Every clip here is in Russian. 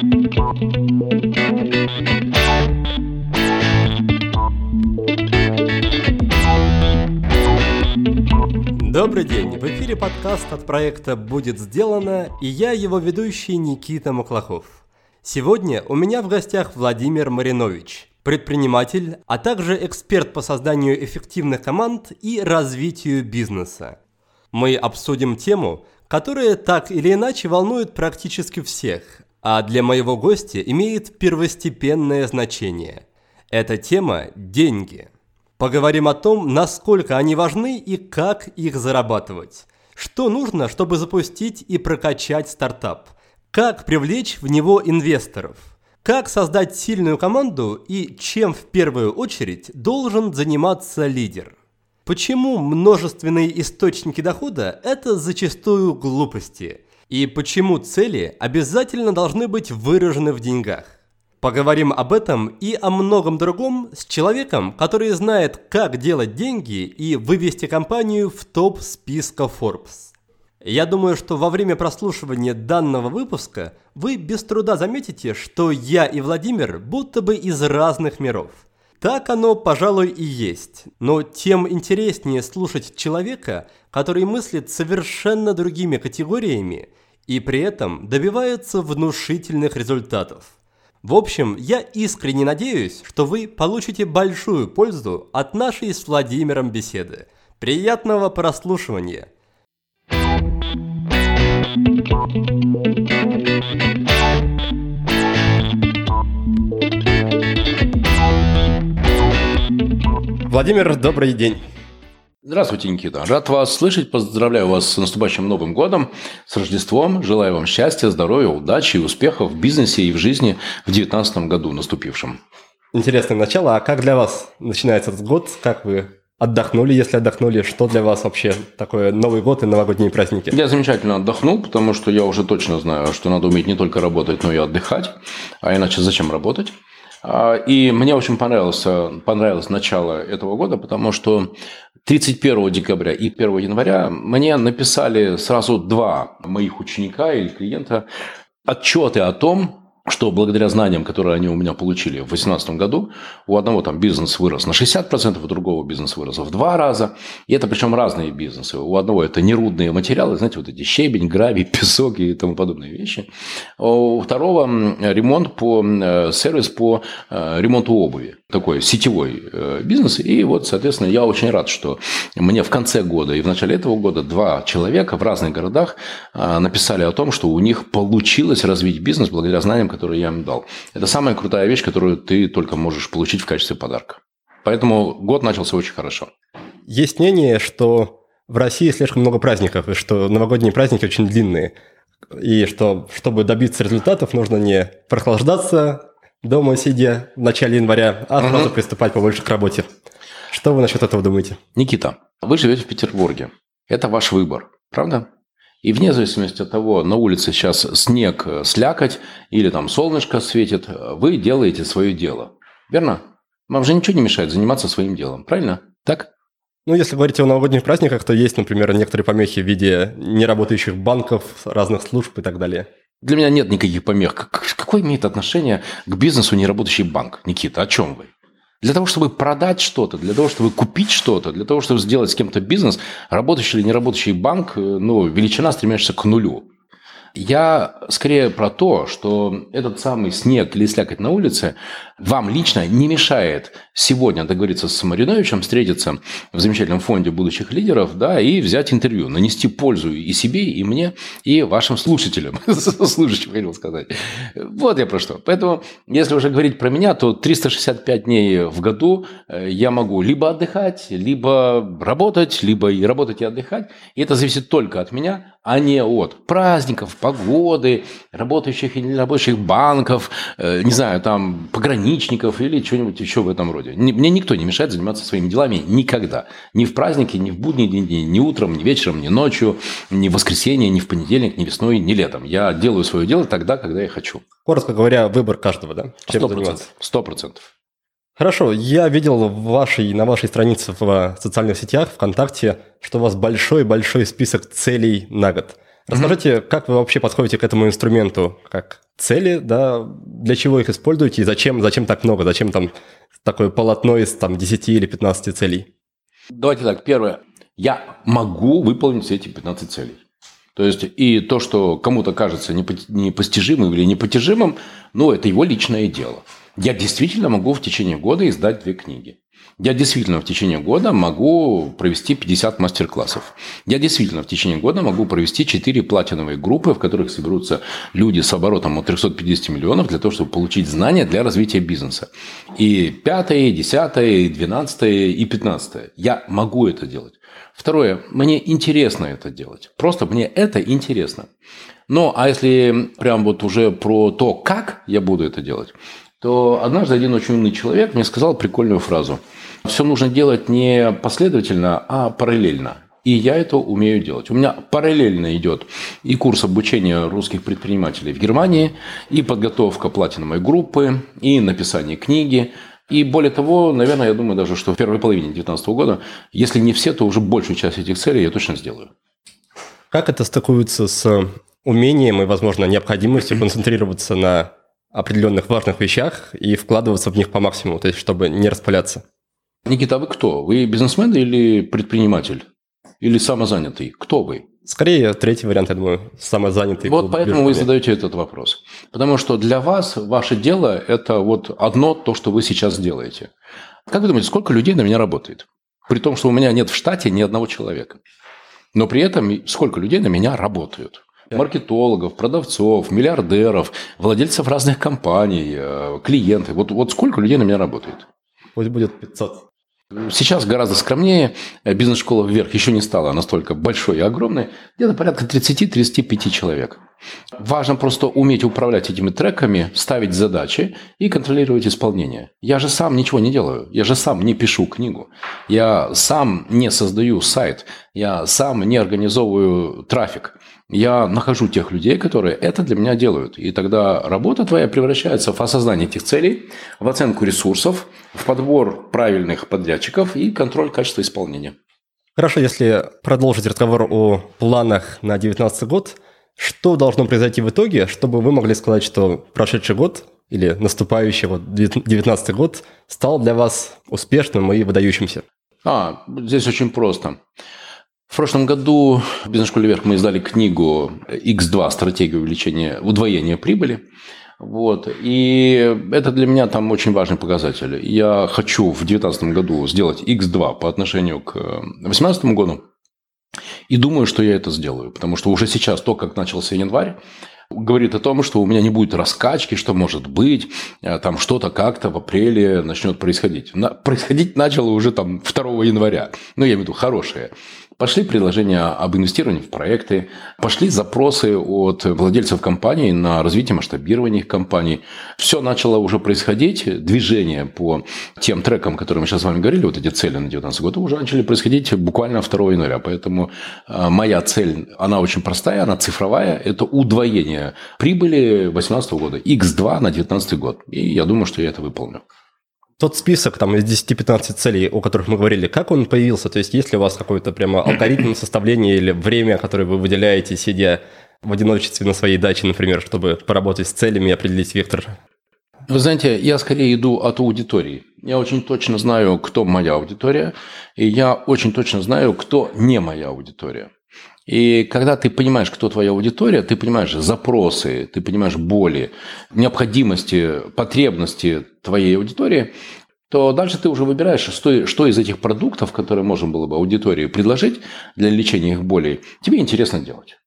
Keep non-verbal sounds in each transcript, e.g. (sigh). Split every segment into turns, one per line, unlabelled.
Добрый день! В эфире подкаст от проекта «Будет сделано» и я его ведущий Никита Маклахов. Сегодня у меня в гостях Владимир Маринович, предприниматель, а также эксперт по созданию эффективных команд и развитию бизнеса. Мы обсудим тему, которая так или иначе волнует практически всех, а для моего гостя имеет первостепенное значение. Эта тема – деньги. Поговорим о том, насколько они важны и как их зарабатывать. Что нужно, чтобы запустить и прокачать стартап? Как привлечь в него инвесторов? Как создать сильную команду и чем в первую очередь должен заниматься лидер? Почему множественные источники дохода – это зачастую глупости? И почему цели обязательно должны быть выражены в деньгах? Поговорим об этом и о многом другом с человеком, который знает, как делать деньги и вывести компанию в топ списка Forbes. Я думаю, что во время прослушивания данного выпуска вы без труда заметите, что я и Владимир будто бы из разных миров – так оно, пожалуй, и есть. Но тем интереснее слушать человека, который мыслит совершенно другими категориями и при этом добивается внушительных результатов. В общем, я искренне надеюсь, что вы получите большую пользу от нашей с Владимиром беседы. Приятного прослушивания! Владимир, добрый день.
Здравствуйте, Никита. Рад вас слышать. Поздравляю вас с наступающим Новым годом, с Рождеством. Желаю вам счастья, здоровья, удачи и успехов в бизнесе и в жизни в 2019 году наступившем.
Интересное начало. А как для вас начинается этот год? Как вы отдохнули, если отдохнули? Что для вас вообще такое Новый год и новогодние праздники?
Я замечательно отдохнул, потому что я уже точно знаю, что надо уметь не только работать, но и отдыхать. А иначе зачем работать? А, и мне очень понравилось, понравилось начало этого года, потому что 31 декабря и 1 января мне написали сразу два моих ученика или клиента отчеты о том, что благодаря знаниям, которые они у меня получили в 2018 году, у одного там бизнес вырос на 60%, у другого бизнес вырос в два раза. И это причем разные бизнесы. У одного это нерудные материалы, знаете, вот эти щебень, гравий, (laughs) песок и тому подобные вещи. А у второго ремонт по, э, сервис по э, ремонту обуви. Такой сетевой э, бизнес. И вот, соответственно, я очень рад, что мне в конце года и в начале этого года два человека в разных городах написали о том, что у них получилось развить бизнес благодаря знаниям, которые я им дал. Это самая крутая вещь, которую ты только можешь получить в качестве подарка. Поэтому год начался очень хорошо.
Есть мнение, что в России слишком много праздников, и что новогодние праздники очень длинные. И что, чтобы добиться результатов, нужно не прохлаждаться дома сидя в начале января, а сразу угу. приступать побольше к работе. Что вы насчет этого думаете?
Никита, вы живете в Петербурге. Это ваш выбор, правда? И вне зависимости от того, на улице сейчас снег, э, слякоть или там солнышко светит, э, вы делаете свое дело. Верно? Вам же ничего не мешает заниматься своим делом, правильно? Так?
Ну, если говорить о новогодних праздниках, то есть, например, некоторые помехи в виде неработающих банков, разных служб и так далее.
Для меня нет никаких помех. Какое имеет отношение к бизнесу неработающий банк? Никита, о чем вы? Для того, чтобы продать что-то, для того, чтобы купить что-то, для того, чтобы сделать с кем-то бизнес, работающий или не работающий банк, э, ну, величина стремящаяся к нулю. Я скорее про то, что этот самый снег или слякоть на улице вам лично не мешает сегодня договориться с Мариновичем, встретиться в замечательном фонде будущих лидеров, да, и взять интервью, нанести пользу и себе, и мне, и вашим слушателям. (laughs) Слушателям, хотел сказать. Вот я про что. Поэтому, если уже говорить про меня, то 365 дней в году э, я могу либо отдыхать, либо работать, либо и работать и отдыхать. И это зависит только от меня, а не от праздников, погоды, работающих или нерабочих банков, э, не знаю, там, пограничников или чего-нибудь еще в этом роде. Мне никто не мешает заниматься своими делами никогда. Ни в праздники, ни в будние дни, ни утром, ни вечером, ни ночью, ни в воскресенье, ни в понедельник, ни весной, ни летом. Я делаю свое дело тогда, когда я хочу.
Коротко говоря, выбор каждого, да?
Процентов. Сто процентов.
Хорошо, я видел в вашей, на вашей странице в социальных сетях, ВКонтакте, что у вас большой-большой список целей на год. Расскажите, как вы вообще подходите к этому инструменту? Как цели, да? Для чего их используете и зачем, зачем так много? Зачем там такое полотно из там, 10 или 15 целей?
Давайте так. Первое. Я могу выполнить все эти 15 целей. То есть и то, что кому-то кажется непостижимым или непотяжимым, ну, это его личное дело. Я действительно могу в течение года издать две книги. Я действительно в течение года могу провести 50 мастер-классов. Я действительно в течение года могу провести 4 платиновые группы, в которых соберутся люди с оборотом от 350 миллионов для того, чтобы получить знания для развития бизнеса. И пятое, десятое, и двенадцатое, и пятнадцатое. Я могу это делать. Второе, мне интересно это делать. Просто мне это интересно. Ну, а если прям вот уже про то, как я буду это делать, то однажды один очень умный человек мне сказал прикольную фразу – все нужно делать не последовательно, а параллельно. И я это умею делать. У меня параллельно идет и курс обучения русских предпринимателей в Германии, и подготовка платиновой группы, и написание книги. И более того, наверное, я думаю даже, что в первой половине 2019 года, если не все, то уже большую часть этих целей я точно сделаю.
Как это стыкуется с умением и, возможно, необходимостью (clears throat) концентрироваться на определенных важных вещах и вкладываться в них по максимуму, то есть чтобы не распыляться?
Никита, а вы кто? Вы бизнесмен или предприниматель? Или самозанятый? Кто вы?
Скорее, третий вариант, я думаю, самозанятый.
Вот поэтому вы задаете этот вопрос. Потому что для вас ваше дело – это вот одно то, что вы сейчас делаете. Как вы думаете, сколько людей на меня работает? При том, что у меня нет в штате ни одного человека. Но при этом сколько людей на меня работают? маркетологов, продавцов, миллиардеров, владельцев разных компаний, э, клиентов. Вот, вот сколько людей на меня работает?
Пусть будет 500.
Сейчас гораздо скромнее. Бизнес-школа «Вверх» еще не стала настолько большой и огромной. Где-то порядка 30-35 человек. Важно просто уметь управлять этими треками, ставить задачи и контролировать исполнение. Я же сам ничего не делаю. Я же сам не пишу книгу. Я сам не создаю сайт. Я сам не организовываю трафик я нахожу тех людей, которые это для меня делают. И тогда работа твоя превращается в осознание этих целей, в оценку ресурсов, в подбор правильных подрядчиков и контроль качества исполнения.
Хорошо, если продолжить разговор о планах на 2019 год, что должно произойти в итоге, чтобы вы могли сказать, что прошедший год или наступающий вот 2019 год стал для вас успешным и выдающимся?
А, здесь очень просто. В прошлом году в бизнес-школе «Вверх» мы издали книгу X2 «Стратегия увеличения, удвоения прибыли». Вот. И это для меня там очень важный показатель. Я хочу в 2019 году сделать X2 по отношению к 2018 году. И думаю, что я это сделаю. Потому что уже сейчас, то, как начался январь, говорит о том, что у меня не будет раскачки, что может быть, э, там что-то как-то в апреле начнет происходить. На, происходить начало уже там 2 января. Ну, я имею в виду хорошее. Пошли предложения об инвестировании в проекты, пошли запросы от владельцев компаний на развитие масштабирования их компаний. Все начало уже происходить, движение по тем трекам, которые мы сейчас с вами говорили, вот эти цели на 2019 год, уже начали происходить буквально 2 января. Поэтому э, моя цель, она очень простая, она цифровая, это удвоение прибыли 2018 года, x2 на 2019 год. И я думаю, что я это выполню.
Тот список там из 10-15 целей, о которых мы говорили, как он появился? То есть есть ли у вас какой-то прямо (clears throat) алгоритм составления или время, которое вы выделяете, сидя в одиночестве на своей даче, например, чтобы поработать с целями и определить вектор?
Вы знаете, я скорее иду от аудитории. Я очень точно знаю, кто моя аудитория, и я очень точно знаю, кто не моя аудитория. И когда ты понимаешь, кто твоя аудитория, ты понимаешь запросы, ты понимаешь боли, необходимости, потребности твоей аудитории, то дальше ты уже выбираешь, что, из этих продуктов, которые можно было бы аудитории предложить для лечения их болей, тебе интересно делать.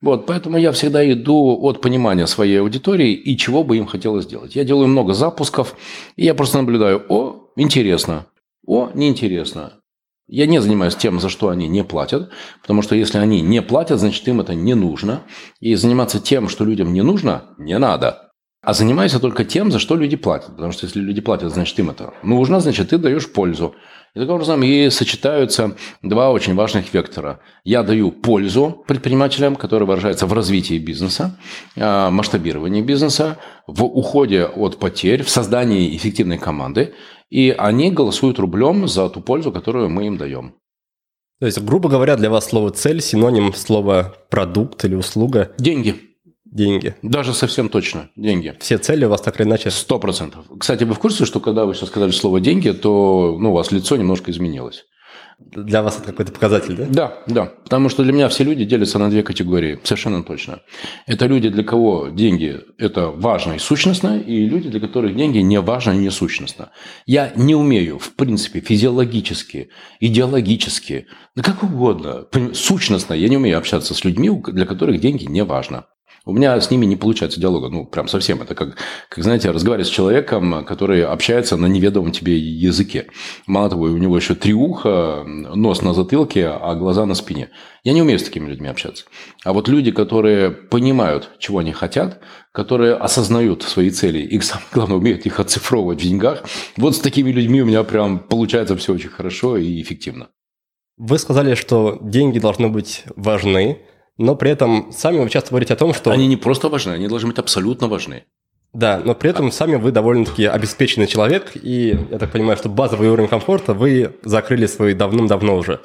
Вот, поэтому я всегда иду от понимания своей аудитории и чего бы им хотелось сделать. Я делаю много запусков, и я просто наблюдаю, о, интересно, о, неинтересно, я не занимаюсь тем, за что они не платят, потому что если они не платят, значит им это не нужно. И заниматься тем, что людям не нужно, не надо. А занимайся только тем, за что люди платят. Потому что если люди платят, значит им это нужно, значит ты даешь пользу. И таким образом и сочетаются два очень важных вектора. Я даю пользу предпринимателям, которая выражается в развитии бизнеса, а, масштабировании бизнеса, в уходе от потерь, в создании эффективной команды. И они голосуют рублем за ту пользу, которую мы им даем.
То есть, грубо говоря, для вас слово «цель» синоним слова «продукт» или «услуга»?
Деньги.
Деньги.
Даже совсем точно. Деньги.
Все цели у вас так или иначе?
Сто процентов. Кстати, вы в курсе, что когда вы сейчас сказали слово «деньги», то ну, у вас лицо немножко изменилось?
Для вас это какой-то показатель, да?
Да, да. Потому что для меня все люди делятся на две категории. Совершенно точно. Это люди, для кого деньги – это важно и сущностно, и люди, для которых деньги не важно и не сущностно. Я не умею, в принципе, физиологически, идеологически, да как угодно, сущностно, я не умею общаться с людьми, для которых деньги не важно. У меня с ними не получается диалога, ну, прям совсем. Это как, как, знаете, разговаривать с человеком, который общается на неведомом тебе языке. Мало того, у него еще три уха, нос на затылке, а глаза на спине. Я не умею с такими людьми общаться. А вот люди, которые понимают, чего они хотят, которые осознают свои цели и, (laughs) самое главное, умеют их оцифровывать в деньгах, вот с такими людьми у меня прям получается все очень хорошо и эффективно.
Вы сказали, что деньги должны быть важны, но при этом сами вы часто говорите о том, что...
Они не просто важны, они должны быть абсолютно важны.
Да, но при этом сами вы довольно-таки обеспеченный человек, и я так понимаю, что базовый уровень комфорта вы закрыли свой давным-давно уже.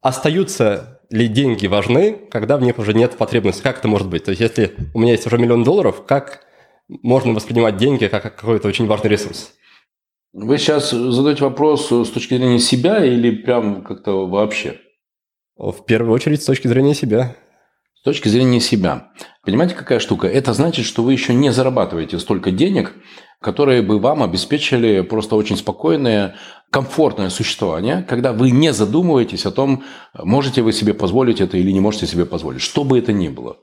Остаются ли деньги важны, когда в них уже нет потребности? Как это может быть? То есть, если у меня есть уже миллион долларов, как можно воспринимать деньги как какой-то очень важный ресурс?
Вы сейчас задаете вопрос с точки зрения себя или прям как-то вообще?
В первую очередь с точки зрения себя.
С точки зрения себя. Понимаете, какая штука? Это значит, что вы еще не зарабатываете столько денег, которые бы вам обеспечили просто очень спокойное, комфортное существование, когда вы не задумываетесь о том, можете вы себе позволить это или не можете себе позволить, что бы это ни было.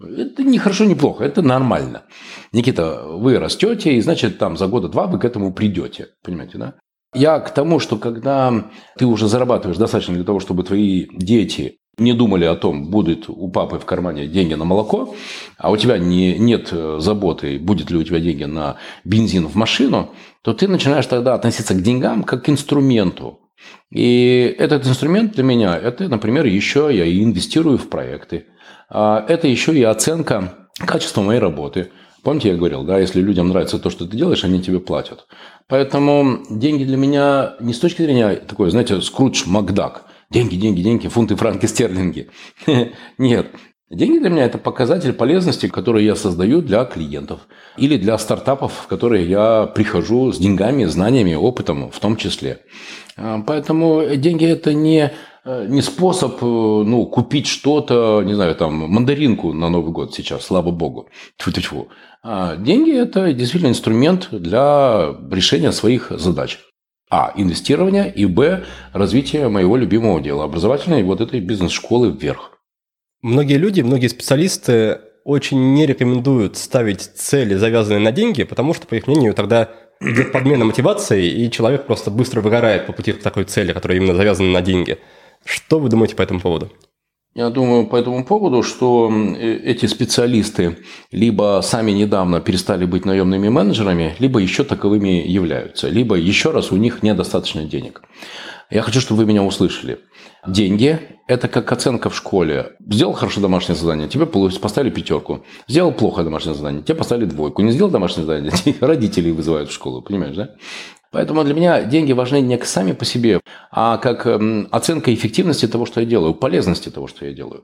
Это не хорошо, не плохо, это нормально. Никита, вы растете, и значит, там за года два вы к этому придете. Понимаете, да? Я к тому, что когда ты уже зарабатываешь достаточно для того, чтобы твои дети не думали о том, будет у папы в кармане деньги на молоко, а у тебя не, нет э, заботы, будет ли у тебя деньги на бензин в машину, то ты начинаешь тогда относиться к деньгам как к инструменту. И этот инструмент для меня, это, например, еще я инвестирую в проекты. А это еще и оценка качества моей работы. Помните, я говорил, да, если людям нравится то, что ты делаешь, они тебе платят. Поэтому деньги для меня не с точки зрения такой, знаете, скрудж Макдак – Деньги, деньги, деньги, фунты, франки, стерлинги. (laughs) Нет. Деньги для меня – это показатель полезности, который я создаю для клиентов. Или для стартапов, в которые я прихожу с деньгами, знаниями, опытом в том числе. А, поэтому деньги – это не, не способ э, ну, купить что-то, не знаю, там, мандаринку на Новый год сейчас, слава богу. Тьфу-тьфу. А деньги – это действительно инструмент для решения своих задач. А. Инвестирование. И Б. Развитие моего любимого дела. Образовательной вот этой бизнес-школы вверх.
Многие люди, многие специалисты очень не рекомендуют ставить цели, завязанные на деньги, потому что, по их мнению, тогда идет подмена мотивации, и человек просто быстро выгорает по пути к такой цели, которая именно завязана на деньги. Что вы думаете по этому поводу?
Я думаю по этому поводу, что э, эти специалисты либо сами недавно перестали быть наемными менеджерами, либо еще таковыми являются, либо еще раз у них недостаточно денег. Я хочу, чтобы вы меня услышали. Деньги – это как оценка в школе. Сделал хорошо домашнее задание, тебе поставили пятерку. Сделал плохо домашнее задание, тебе поставили двойку. Не сделал домашнее задание, (laughs) родителей вызывают в школу, понимаешь, да? Поэтому для меня деньги важны не сами по себе, а как эм, оценка эффективности того, что я делаю, полезности того, что я делаю.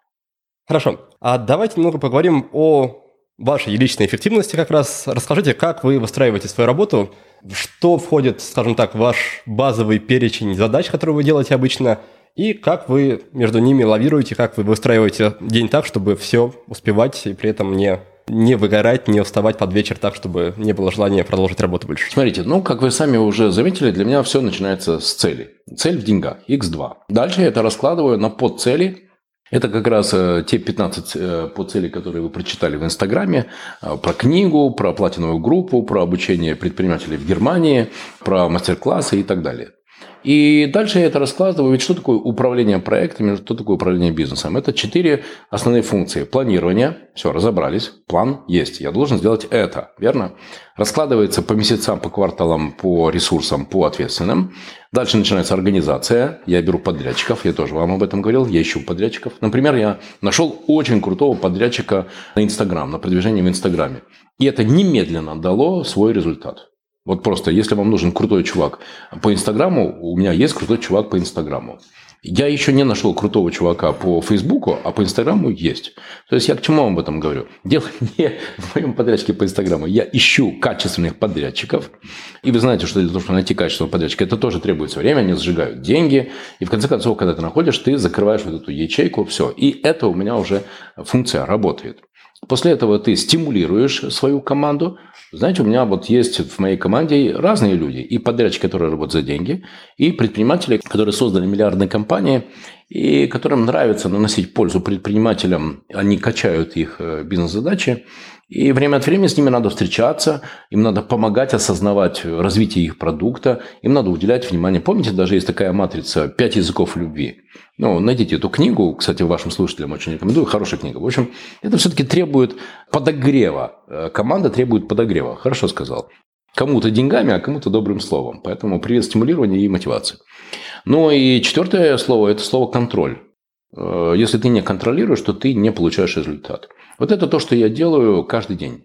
Хорошо. А давайте немного поговорим о вашей личной эффективности как раз. Расскажите, как вы выстраиваете свою работу, что входит, скажем так, в ваш базовый перечень задач, которые вы делаете обычно, и как вы между ними лавируете, как вы выстраиваете день так, чтобы все успевать и при этом не не выгорать, не уставать под вечер так, чтобы не было желания продолжить работу больше?
Смотрите, ну, как вы сами уже заметили, для меня все начинается с цели. Цель в деньгах, x2. Дальше я это раскладываю на подцели, это как раз э, те 15 э, подцелей, которые вы прочитали в Инстаграме, э, про книгу, про платиновую группу, про обучение предпринимателей в Германии, про мастер-классы и так далее. И дальше я это раскладываю. Ведь что такое управление проектами, что такое управление бизнесом? Это четыре основные функции. Планирование. Все, разобрались. План есть. Я должен сделать это. Верно? Раскладывается по месяцам, по кварталам, по ресурсам, по ответственным. Дальше начинается организация. Я беру подрядчиков. Я тоже вам об этом говорил. Я ищу подрядчиков. Например, я нашел очень крутого подрядчика на Инстаграм, на продвижение в Инстаграме. И это немедленно дало свой результат. Вот просто, если вам нужен крутой чувак по Инстаграму, у меня есть крутой чувак по Инстаграму. Я еще не нашел крутого чувака по Фейсбуку, а по Инстаграму есть. То есть я к чему об этом говорю? Дело (laughs) не в моем подрядчике по Инстаграму. Я ищу качественных подрядчиков. И вы знаете, что для того, чтобы найти качественного подрядчика, это тоже требуется время, они сжигают деньги. И в конце концов, когда ты находишь, ты закрываешь вот эту ячейку, все. И это у меня уже функция работает. После этого ты стимулируешь свою команду. Знаете, у меня вот есть в моей команде разные люди. И подрядчики, которые работают за деньги, и предприниматели, которые создали миллиардные компании, и которым нравится наносить пользу предпринимателям. Они качают их э, бизнес-задачи. И время от времени с ними надо встречаться, им надо помогать осознавать развитие их продукта, им надо уделять внимание. Помните, даже есть такая матрица «Пять языков любви». Ну, найдите эту книгу, кстати, вашим слушателям очень рекомендую, хорошая книга. В общем, это все-таки требует подогрева. Э, команда требует подогрева, хорошо сказал. Кому-то деньгами, а кому-то добрым словом. Поэтому привет стимулирования и мотивации. Ну и четвертое слово – это слово «контроль». Э, если ты не контролируешь, то ты не получаешь результат. Вот это то, что я делаю каждый день.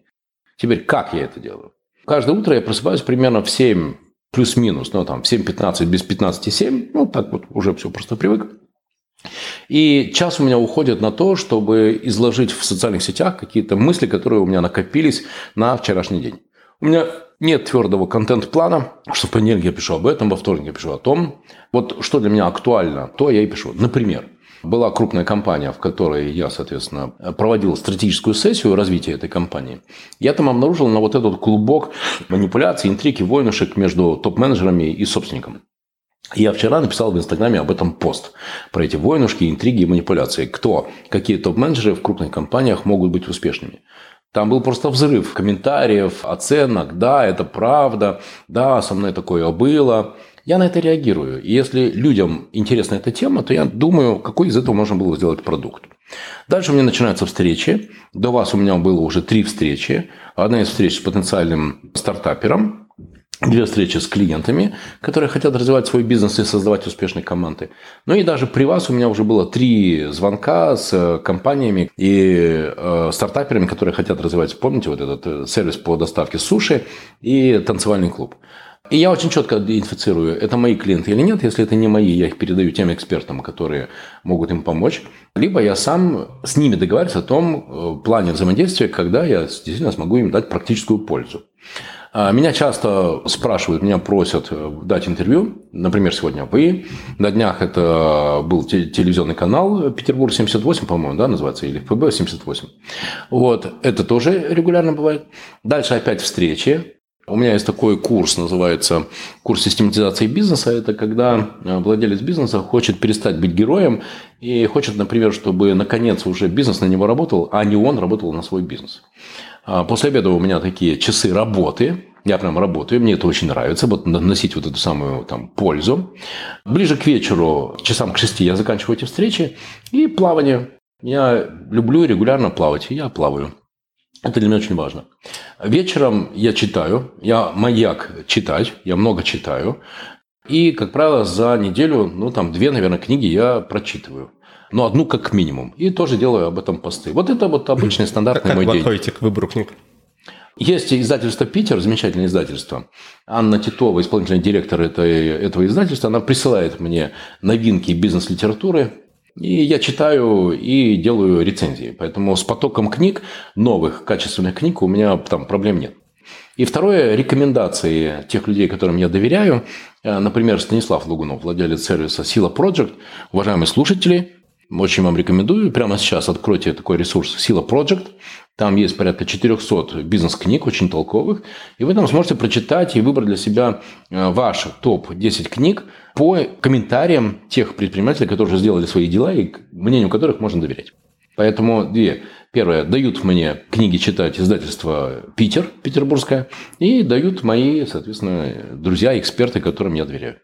Теперь, как я это делаю? Каждое утро я просыпаюсь примерно в 7 плюс-минус, ну там в 7.15, без 15.7, ну так вот уже все просто привык. И час у меня уходит на то, чтобы изложить в социальных сетях какие-то мысли, которые у меня накопились на вчерашний день. У меня нет твердого контент-плана, что в понедельник я пишу об этом, во вторник я пишу о том. Вот что для меня актуально, то я и пишу. Например, была крупная компания, в которой я, соответственно, проводил стратегическую сессию развития этой компании. Я там обнаружил на вот этот клубок манипуляций, интриги, войнушек между топ-менеджерами и собственником. Я вчера написал в Инстаграме об этом пост, про эти войнушки, интриги и манипуляции. Кто, какие топ-менеджеры в крупных компаниях могут быть успешными. Там был просто взрыв комментариев, оценок. Да, это правда. Да, со мной такое было. Я на это реагирую. И если людям интересна эта тема, то я думаю, какой из этого можно было сделать продукт. Дальше у меня начинаются встречи. До вас у меня было уже три встречи. Одна из встреч с потенциальным стартапером, Две встречи с клиентами, которые хотят развивать свой бизнес и создавать успешные команды. Ну и даже при вас у меня уже было три звонка с компаниями и э, стартаперами, которые хотят развивать, помните, вот этот э, сервис по доставке суши и танцевальный клуб. И я очень четко идентифицирую, это мои клиенты или нет. Если это не мои, я их передаю тем экспертам, которые могут им помочь. Либо я сам с ними договариваюсь о том э, плане взаимодействия, когда я действительно смогу им дать практическую пользу. А, меня часто спрашивают, меня просят э, дать интервью. Например, сегодня вы. На днях это был телевизионный канал Петербург 78, по-моему, да, называется, или ФБ 78. Вот, это тоже регулярно бывает. Дальше опять встречи. У меня есть такой курс, называется курс систематизации бизнеса. Это когда э, владелец бизнеса хочет перестать быть героем и хочет, например, чтобы наконец уже бизнес на него работал, а не он работал на свой бизнес. А после обеда у меня такие часы работы. Я прям работаю, мне это очень нравится, вот носить вот эту самую там пользу. Ближе к вечеру, часам к шести я заканчиваю эти встречи. И плавание. Я люблю регулярно плавать, и я плаваю. Это для меня очень важно. Вечером я читаю, я маяк читать, я много читаю. И, как правило, за неделю, ну, там, две, наверное, книги я прочитываю. Ну, одну как минимум. И тоже делаю об этом посты. Вот это вот обычный стандартный
как
мой
день.
Как
вы к выбору книг?
Есть издательство «Питер», замечательное издательство. Анна Титова, исполнительный директор этой, этого издательства, она присылает мне новинки бизнес-литературы, и я читаю и делаю рецензии. Поэтому с потоком книг, новых, качественных книг у меня там проблем нет. И второе, рекомендации тех людей, которым я доверяю. Э, например, Станислав Лугунов, владелец сервиса «Сила Project». Уважаемые слушатели, очень вам рекомендую. Прямо сейчас откройте такой ресурс «Сила Project». Там есть порядка 400 бизнес-книг, очень толковых. И вы там сможете прочитать и выбрать для себя э, ваш топ-10 книг по комментариям тех предпринимателей, которые уже сделали свои дела и мнению которых можно доверять. Поэтому две. Первое, дают мне книги читать издательство «Питер», петербургское, и дают мои, соответственно, друзья, эксперты, которым я доверяю.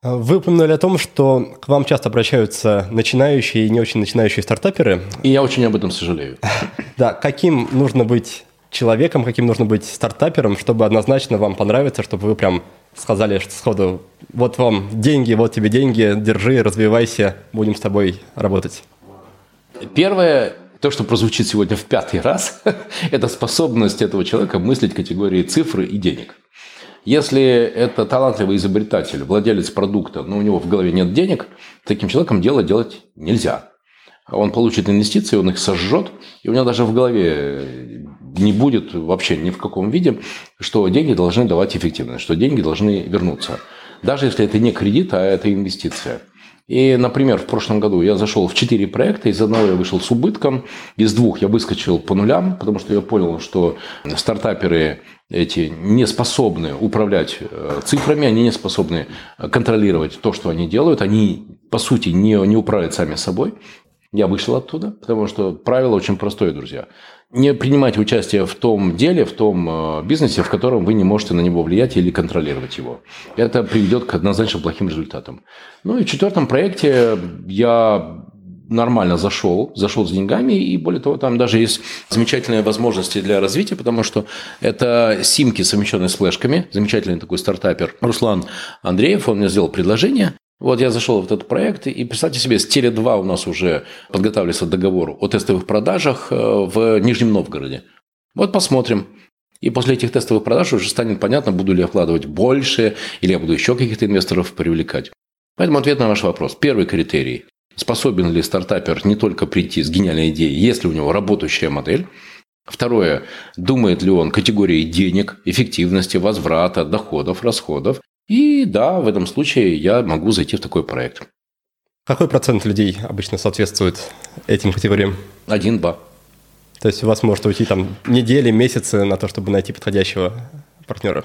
Вы упомянули о том, что к вам часто обращаются начинающие и не очень начинающие стартаперы.
И я очень об этом сожалею. (laughs)
Да, каким нужно быть человеком, каким нужно быть стартапером, чтобы однозначно вам понравиться, чтобы вы прям сказали что сходу, вот вам деньги, вот тебе деньги, держи, развивайся, будем с тобой работать.
Первое, то, что прозвучит сегодня в пятый раз, (laughs) это способность этого человека мыслить категории цифры и денег. Если это талантливый изобретатель, владелец продукта, но у него в голове нет денег, таким человеком дело делать нельзя. Он получит инвестиции, он их сожжет, и у него даже в голове не будет вообще ни в каком виде, что деньги должны давать эффективность, что деньги должны вернуться. Даже если это не кредит, а это инвестиция. И, например, в прошлом году я зашел в 4 проекта, из одного я вышел с убытком, из двух я выскочил по нулям, потому что я понял, что стартаперы эти не способны управлять э, цифрами, они не способны контролировать то, что они делают, они, по сути, не, не управляют сами собой. Я вышел оттуда, потому что правило очень простое, друзья. Не принимайте участие в том деле, в том э, бизнесе, в котором вы не можете на него влиять или контролировать его. Это приведет к однозначно плохим результатам. Ну и в четвертом проекте я нормально зашел, зашел с деньгами, и более того, там даже есть замечательные возможности для развития, потому что это симки, совмещенные с флешками, замечательный такой стартапер Руслан Андреев, он мне сделал предложение, вот я зашел в этот проект, и представьте себе, с Теле2 у нас уже подготавливается договор о тестовых продажах э, в Нижнем Новгороде. Вот посмотрим. И после этих тестовых продаж уже станет понятно, буду ли я вкладывать больше, или я буду еще каких-то инвесторов привлекать. Поэтому ответ на ваш вопрос. Первый критерий. Способен ли стартапер не только прийти с гениальной идеей, если у него работающая модель, Второе, думает ли он категории денег, эффективности, возврата, доходов, расходов. И да, в этом случае я могу зайти в такой проект.
Какой процент людей обычно соответствует этим категориям?
Один-два.
То есть у вас может уйти там недели, месяцы на то, чтобы найти подходящего партнера?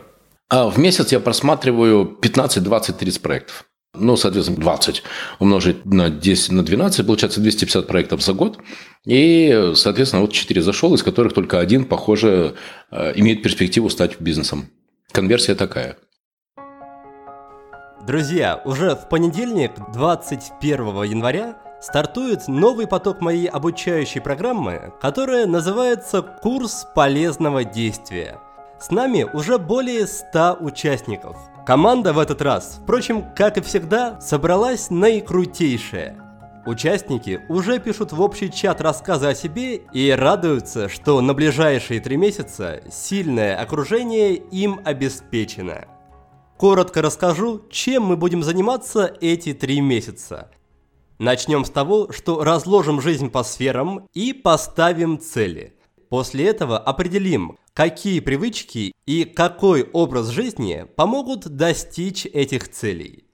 А в месяц я просматриваю 15, 20, 30 проектов. Ну, соответственно, 20 умножить на 10, на 12, получается 250 проектов за год. И, соответственно, вот 4 зашел, из которых только один, похоже, э, имеет перспективу стать бизнесом. Конверсия такая.
Друзья, уже в понедельник, 21 января, стартует новый поток моей обучающей программы, которая называется «Курс полезного действия». С нами уже более 100 участников. Команда в этот раз, впрочем, как и всегда, собралась наикрутейшая. Участники уже пишут в общий чат рассказы о себе и радуются, что на ближайшие три месяца сильное окружение им обеспечено. Коротко расскажу, чем мы будем заниматься эти три месяца. Начнем с того, что разложим жизнь по сферам и поставим цели. После этого определим, какие привычки и какой образ жизни помогут достичь этих целей.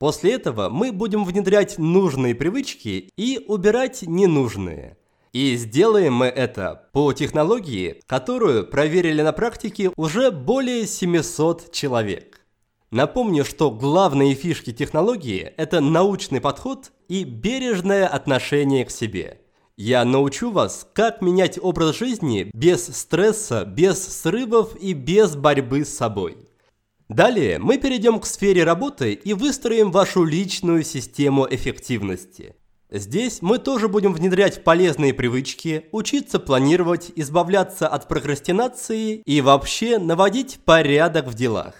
После этого мы будем внедрять нужные привычки и убирать ненужные. И сделаем мы это по технологии, которую проверили на практике уже более 700 человек. Напомню, что главные фишки технологии – это научный подход и бережное отношение к себе. Я научу вас, как менять образ жизни без стресса, без срывов и без борьбы с собой. Далее мы перейдем к сфере работы и выстроим вашу личную систему эффективности. Здесь мы тоже будем внедрять полезные привычки, учиться планировать, избавляться от прокрастинации и вообще наводить порядок в делах.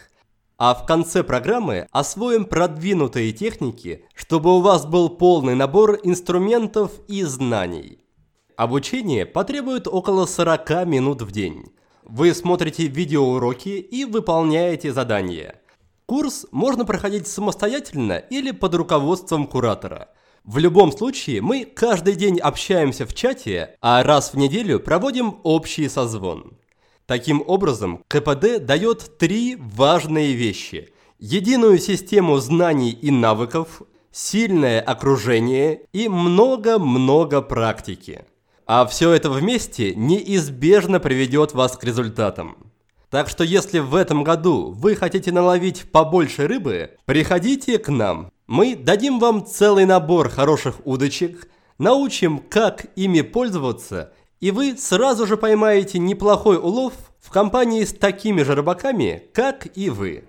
А в конце программы освоим продвинутые техники, чтобы у вас был полный набор инструментов и знаний. Обучение потребует около 40 минут в день. Вы смотрите видеоуроки и выполняете задания. Курс можно проходить самостоятельно или под руководством куратора. В любом случае, мы каждый день общаемся в чате, а раз в неделю проводим общий созвон. Таким образом, КПД дает три важные вещи. Единую систему знаний и навыков, сильное окружение и много-много практики. А все это вместе неизбежно приведет вас к результатам. Так что если в этом году вы хотите наловить побольше рыбы, приходите к нам. Мы дадим вам целый набор хороших удочек, научим, как ими пользоваться и вы сразу же поймаете неплохой улов в компании с такими же рыбаками, как и вы.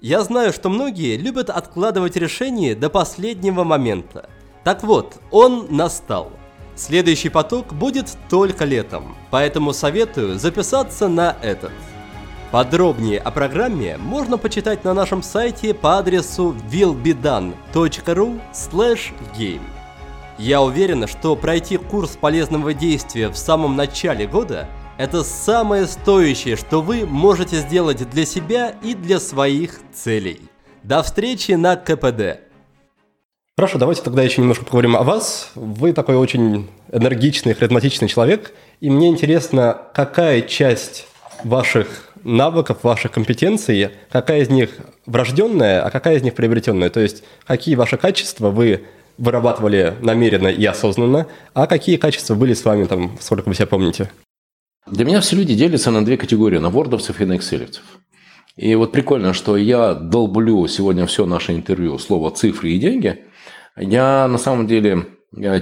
Я знаю, что многие любят откладывать решение до последнего момента. Так вот, он настал. Следующий поток будет только летом, поэтому советую записаться на этот. Подробнее о программе можно почитать на нашем сайте по адресу willbedone.ru game. Я уверен, что пройти курс полезного действия в самом начале года – это самое стоящее, что вы можете сделать для себя и для своих целей. До встречи на КПД. Хорошо, давайте тогда еще немножко поговорим о вас. Вы такой очень энергичный, харизматичный человек, и мне интересно, какая часть ваших навыков, ваших компетенций, какая из них врожденная, а какая из них приобретенная? То есть какие ваши качества вы вырабатывали намеренно и осознанно, а какие качества были с вами там, сколько вы себя помните?
Для меня все люди делятся на две категории, на вордовцев и на экселевцев. И вот прикольно, что я долблю сегодня все наше интервью слово цифры и деньги. Я на самом деле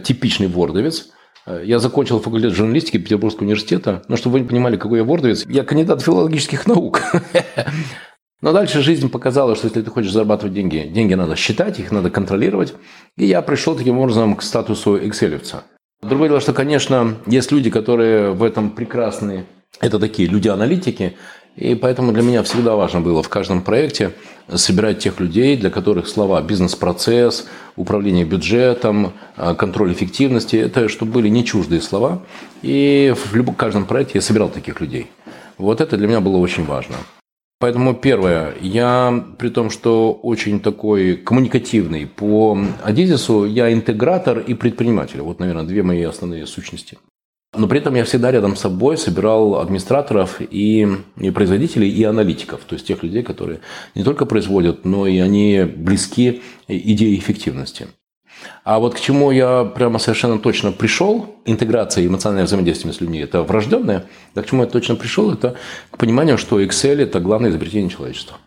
типичный вордовец – я закончил факультет журналистики Петербургского университета. Но чтобы вы понимали, какой я вордовец, я кандидат филологических наук. (laughs) Но дальше жизнь показала, что если ты хочешь зарабатывать деньги, деньги надо считать, их надо контролировать. И я пришел таким образом к статусу экселевца. Другое дело, что, конечно, есть люди, которые в этом прекрасны. Это такие люди-аналитики, и поэтому для меня всегда важно было в каждом проекте собирать тех людей, для которых слова бизнес-процесс, управление бюджетом, а, контроль эффективности – это чтобы были не чуждые слова. И в каждом проекте я собирал таких людей. Вот это для меня было очень важно. Поэтому первое, я при том, что очень такой коммуникативный по Адизису, я интегратор и предприниматель. Вот, наверное, две мои основные сущности. Но при этом я всегда рядом с собой собирал администраторов и, и производителей, и аналитиков, то есть тех людей, которые не только производят, но и они близки идее эффективности. А вот к чему я прямо совершенно точно пришел, интеграция и эмоциональное взаимодействие с людьми – это врожденное, а к чему я точно пришел, это к пониманию, что Excel – это главное изобретение человечества.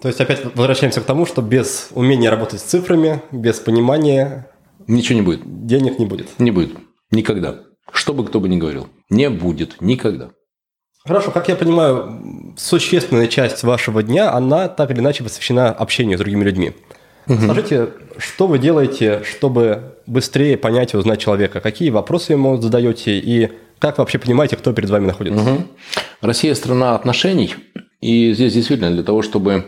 То есть опять возвращаемся к тому, что без умения работать с цифрами, без понимания…
Ничего не будет.
Денег не будет.
Не будет. Никогда. Что бы кто бы ни говорил. Не будет никогда.
Хорошо, как я понимаю, существенная часть вашего дня, она так или иначе посвящена общению с другими людьми. Угу. Скажите, что вы делаете, чтобы быстрее понять и узнать человека? Какие вопросы ему задаете и как вообще понимаете, кто перед вами находится? Угу.
Россия – страна отношений. И здесь действительно для того, чтобы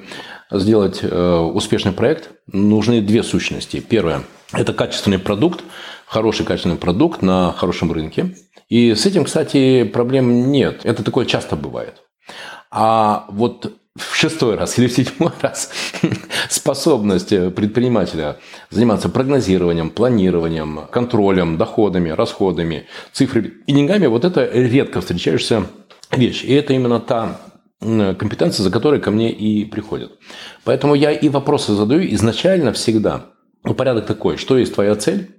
сделать э, успешный проект, нужны две сущности. Первое – это качественный продукт, хороший качественный продукт на хорошем рынке. И с этим, кстати, проблем нет. Это такое часто бывает. А вот в шестой раз или в седьмой раз (laughs) способность предпринимателя заниматься прогнозированием, планированием, контролем, доходами, расходами, цифрами и деньгами, вот это редко встречающаяся вещь. И это именно та компетенция, за которой ко мне и приходят. Поэтому я и вопросы задаю изначально всегда. Ну, порядок такой, что есть твоя цель,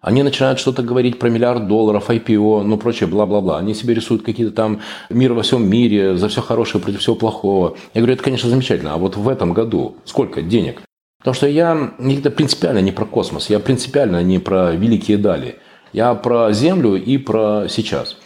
они начинают что-то говорить про миллиард долларов, IPO, ну прочее, бла-бла-бла. Они себе рисуют какие-то там мир во всем мире, за все хорошее против всего плохого. Я говорю, это, конечно, замечательно. А вот в этом году сколько денег? Потому что я это принципиально не про космос, я принципиально не про великие дали. Я про Землю и про сейчас.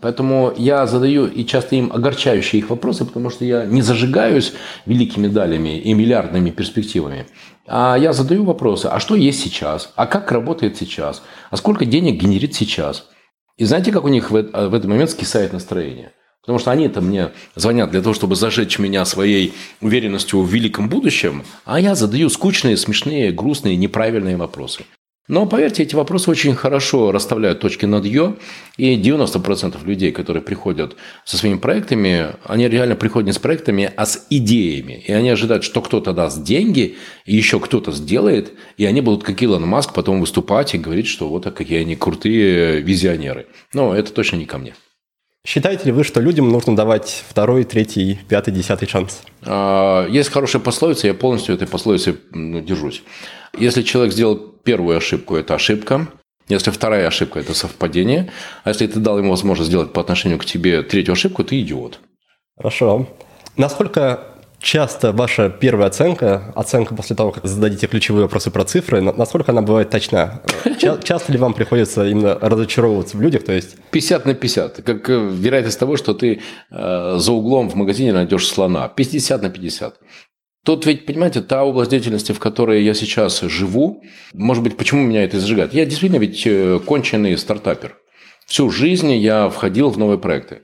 Поэтому я задаю и часто им огорчающие их вопросы, потому что я не зажигаюсь великими далями и миллиардными перспективами. А я задаю вопросы, а что есть сейчас? А как работает сейчас? А сколько денег генерит сейчас? И знаете, как у них в, в этот момент скисает настроение? Потому что они-то мне звонят для того, чтобы зажечь меня своей уверенностью в великом будущем, а я задаю скучные, смешные, грустные, неправильные вопросы. Но, поверьте, эти вопросы очень хорошо расставляют точки над «ё», и 90% людей, которые приходят со своими проектами, они реально приходят не с проектами, а с идеями. И они ожидают, что кто-то даст деньги, и еще кто-то сделает, и они будут, как Илон Маск, потом выступать и говорить, что вот какие они крутые визионеры. Но это точно не ко мне.
Считаете ли вы, что людям нужно давать второй, третий, пятый, десятый шанс?
А, есть хорошая пословица, я полностью этой пословицы держусь. Если человек сделал первую ошибку, это ошибка. Если вторая ошибка – это совпадение. А если ты дал ему возможность сделать по отношению к тебе третью ошибку, ты идиот.
Хорошо. Насколько часто ваша первая оценка, оценка после того, как зададите ключевые вопросы про цифры, насколько она бывает точна? (laughs) Часто ли вам приходится именно разочаровываться в людях? То есть...
50 на 50. Как э, вероятность того, что ты э, за углом в магазине найдешь слона. 50 на 50. Тут ведь, понимаете, та область деятельности, в которой я сейчас живу, может быть, почему меня это зажигает? Я действительно ведь э, конченый стартапер. Всю жизнь я входил в новые проекты.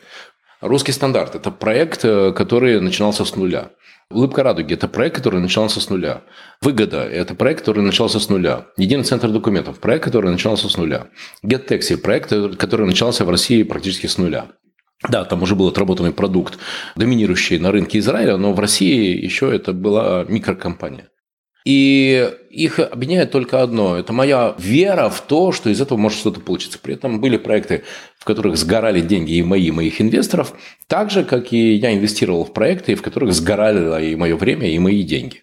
Русский стандарт – это проект, э, который начинался с нуля. Улыбка радуги – это проект, который начинался с нуля. Выгода – это проект, который начался с нуля. Единый центр документов – проект, который начинался с нуля. GetTaxi – проект, который начался в России практически с нуля. Да, там уже был отработанный продукт, доминирующий на рынке Израиля, но в России еще это была микрокомпания. И их объединяет только одно. Это моя вера в то, что из этого может что-то получиться. При этом были проекты, в которых сгорали деньги и мои, и моих инвесторов, так же, как и я инвестировал в проекты, в которых сгорали и мое время, и мои деньги.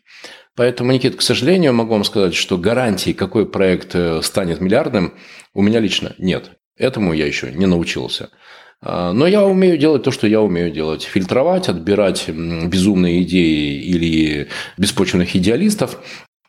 Поэтому, Никит, к сожалению, могу вам сказать, что гарантии, какой проект э, станет миллиардным, у меня лично нет. Этому я еще не научился. А, но я умею делать то, что я умею делать. Фильтровать, отбирать безумные идеи или беспочвенных идеалистов,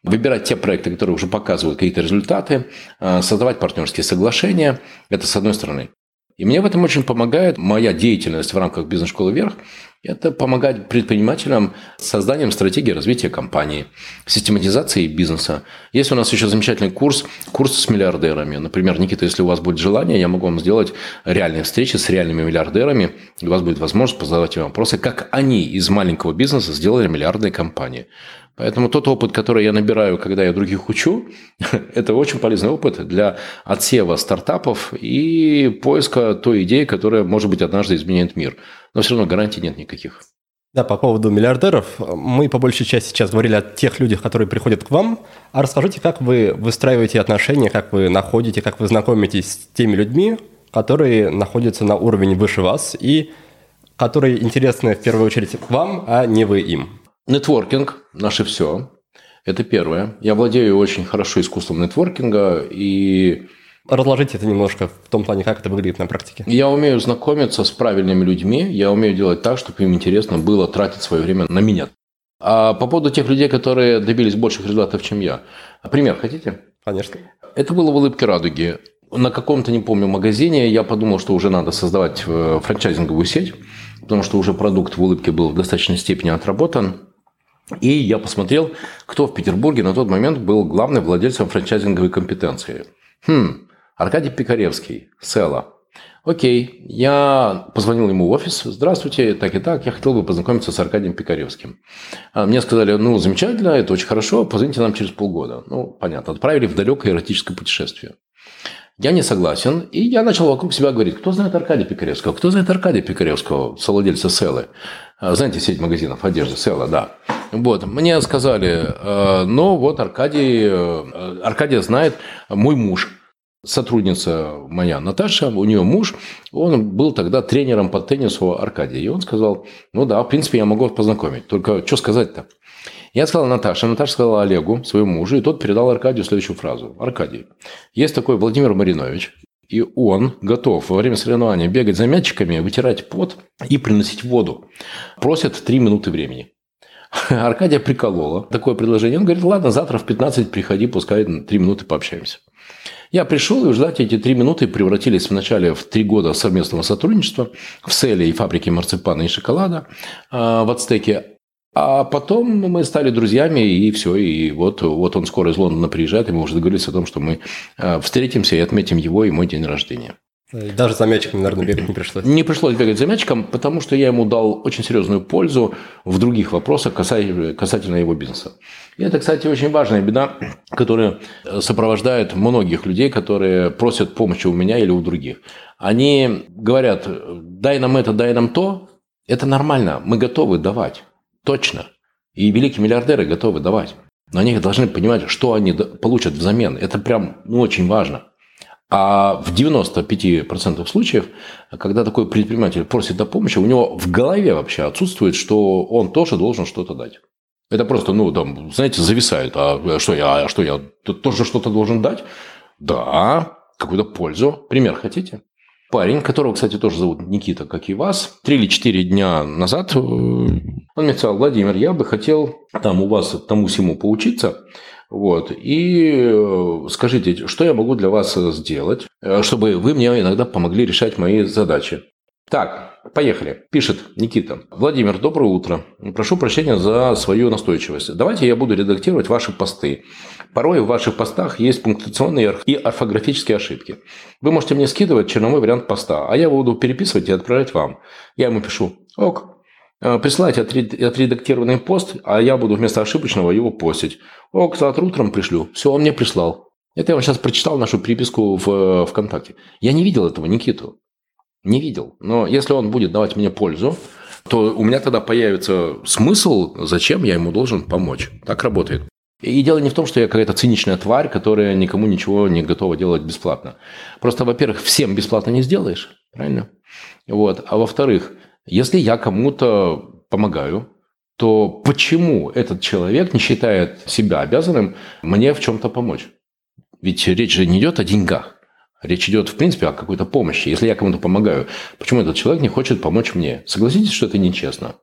выбирать те проекты, которые уже показывают какие-то результаты, а, создавать партнерские соглашения. Это с одной стороны. И мне в этом очень помогает моя деятельность в рамках бизнес-школы «Вверх», это помогать предпринимателям с созданием стратегии развития компании, систематизацией бизнеса. Есть у нас еще замечательный курс, курс с миллиардерами. Например, Никита, если у вас будет желание, я могу вам сделать реальные встречи с реальными миллиардерами, и у вас будет возможность позадавать им вопросы, как они из маленького бизнеса сделали миллиардные компании. Поэтому тот опыт, который я набираю, когда я других учу, (laughs) это очень полезный опыт для отсева стартапов и поиска той идеи, которая, может быть, однажды изменит мир. Но все равно гарантий нет никаких.
Да, по поводу миллиардеров, мы по большей части сейчас говорили о тех людях, которые приходят к вам. А расскажите, как вы выстраиваете отношения, как вы находите, как вы знакомитесь с теми людьми, которые находятся на уровне выше вас и которые интересны в первую очередь вам, а не вы им.
Нетворкинг – наше все. Это первое. Я владею очень хорошо искусством нетворкинга и
Разложите это немножко в том плане, как это выглядит на практике.
Я умею знакомиться с правильными людьми, я умею делать так, чтобы им интересно было тратить свое время на меня. А по поводу тех людей, которые добились больших результатов, чем я. Пример хотите?
Конечно.
Это было в «Улыбке радуги». На каком-то, не помню, магазине я подумал, что уже надо создавать э, франчайзинговую сеть, потому что уже продукт в «Улыбке» был в достаточной степени отработан. И я посмотрел, кто в Петербурге на тот момент был главным владельцем франчайзинговой компетенции. Хм, Аркадий Пикаревский, Села. Окей, я позвонил ему в офис. Здравствуйте, так и так, я хотел бы познакомиться с Аркадием Пикаревским. А мне сказали, ну, замечательно, это очень хорошо, позвоните нам через полгода. Ну, понятно, отправили в далекое эротическое путешествие. Я не согласен, и я начал вокруг себя говорить, кто знает Аркадия Пикаревского, кто знает Аркадия Пикаревского, совладельца Селы. А, знаете, сеть магазинов одежды, Села, да. Вот, мне сказали, «Э, ну вот Аркадий, э, Аркадия знает мой муж, сотрудница моя Наташа, у нее муж, он был тогда тренером по теннису Аркадия. И он сказал, ну да, в принципе, я могу познакомить. Только что сказать-то? Я сказал Наташе, Наташа сказала Олегу, своему мужу, и тот передал Аркадию следующую фразу. Аркадий, есть такой Владимир Маринович, и он готов во время соревнования бегать за мячиками, вытирать пот и приносить воду. Просят три минуты времени. Аркадия приколола такое предложение. Он говорит, ладно, завтра в 15 приходи, пускай три минуты пообщаемся. Я пришел, и знаете, эти три минуты превратились вначале в три года совместного сотрудничества в селе и фабрике марципана и шоколада а, в Ацтеке. А потом мы стали друзьями, и все. И вот, вот он скоро из Лондона приезжает, и мы уже договорились о том, что мы а, встретимся и отметим его и мой день рождения.
Даже за мячиком, наверное, бегать не пришлось.
Не пришлось бегать за мячиком, потому что я ему дал очень серьезную пользу в других вопросах касательно, его бизнеса. И это, кстати, очень важная беда, которая сопровождает многих людей, которые просят помощи у меня или у других. Они говорят, дай нам это, дай нам то. Это нормально, мы готовы давать. Точно. И великие миллиардеры готовы давать. Но они должны понимать, что они получат взамен. Это прям ну, очень важно. А в 95% случаев, когда такой предприниматель просит о помощи, у него в голове вообще отсутствует, что он тоже должен что-то дать. Это просто, ну, там, знаете, зависает. А что я, а что я тоже что-то должен дать? Да, какую-то пользу. Пример хотите? Парень, которого, кстати, тоже зовут Никита, как и вас, три или четыре дня назад, э, он мне сказал, Владимир, я бы хотел там у вас тому-сему поучиться, вот. И э, скажите, что я могу для вас сделать, э, чтобы вы мне иногда помогли решать мои задачи? Так, поехали. Пишет Никита. Владимир, доброе утро. Прошу прощения за свою настойчивость. Давайте я буду редактировать ваши посты. Порой в ваших постах есть пунктуационные и орфографические ошибки. Вы можете мне скидывать черновой вариант поста, а я буду переписывать и отправлять вам. Я ему пишу, ок, Э, присылайте отредактированный пост, а я буду вместо ошибочного его постить. О, завтра утром пришлю. Все, он мне прислал. Это я вам сейчас прочитал нашу приписку в э, ВКонтакте. Я не видел этого Никиту. Не видел. Но если он будет давать мне пользу, то у меня тогда появится смысл, зачем я ему должен помочь. Так работает. И дело не в том, что я какая-то циничная тварь, которая никому ничего не готова делать бесплатно. Просто, во-первых, всем бесплатно не сделаешь, правильно? Вот. А во-вторых, если я кому-то помогаю, то почему этот человек не считает себя обязанным мне в чем-то помочь? Ведь речь же не идет о деньгах. Речь идет, в принципе, о какой-то помощи. Если я кому-то помогаю, почему этот человек не хочет помочь мне? Согласитесь, что это нечестно.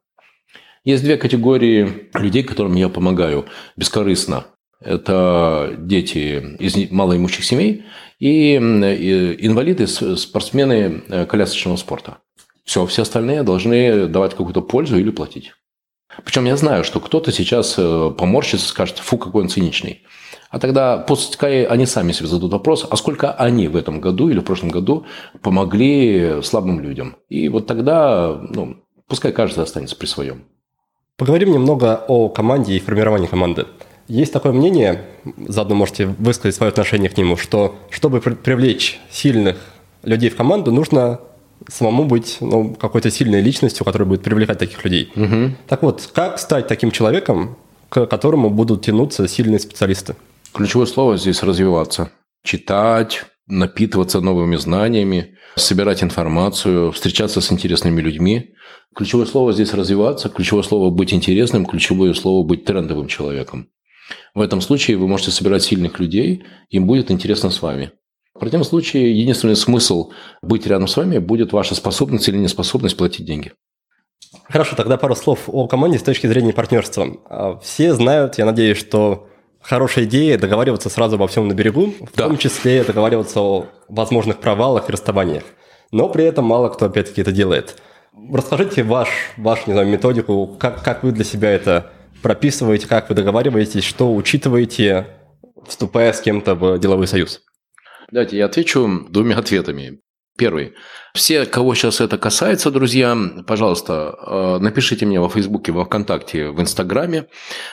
Есть две категории людей, которым я помогаю бескорыстно. Это дети из малоимущих семей и инвалиды, спортсмены э, колясочного спорта. Все, все остальные должны давать какую-то пользу или платить. Причем я знаю, что кто-то сейчас э, поморщится, скажет, фу, какой он циничный. А тогда пускай они сами себе зададут вопрос, а сколько они в этом году или в прошлом году помогли слабым людям. И вот тогда, ну, пускай каждый останется при своем.
Поговорим немного о команде и формировании команды. Есть такое мнение, заодно можете высказать свое отношение к нему, что чтобы привлечь сильных людей в команду, нужно самому быть ну, какой-то сильной личностью, которая будет привлекать таких людей. Угу. Так вот, как стать таким человеком, к которому будут тянуться сильные специалисты?
Ключевое слово здесь развиваться. Читать, напитываться новыми знаниями, собирать информацию, встречаться с интересными людьми. Ключевое слово здесь развиваться, ключевое слово быть интересным, ключевое слово быть трендовым человеком. В этом случае вы можете собирать сильных людей, им будет интересно с вами. В противном случае единственный смысл быть рядом с вами будет ваша способность или неспособность платить деньги.
Хорошо, тогда пару слов о команде с точки зрения партнерства. А, все знают, я надеюсь, что хорошая идея договариваться сразу обо всем на берегу, в да. том числе договариваться о возможных провалах и расставаниях. Но при этом мало кто, опять-таки, это делает. Расскажите ваш, ваш не знаю, методику, как, как вы для себя это прописываете, как вы договариваетесь, что учитываете, вступая с кем-то в деловой союз?
Давайте я отвечу двумя ответами. Первый. Все, кого сейчас это касается, друзья, пожалуйста, э, напишите мне во Фейсбуке, во Вконтакте, в Инстаграме,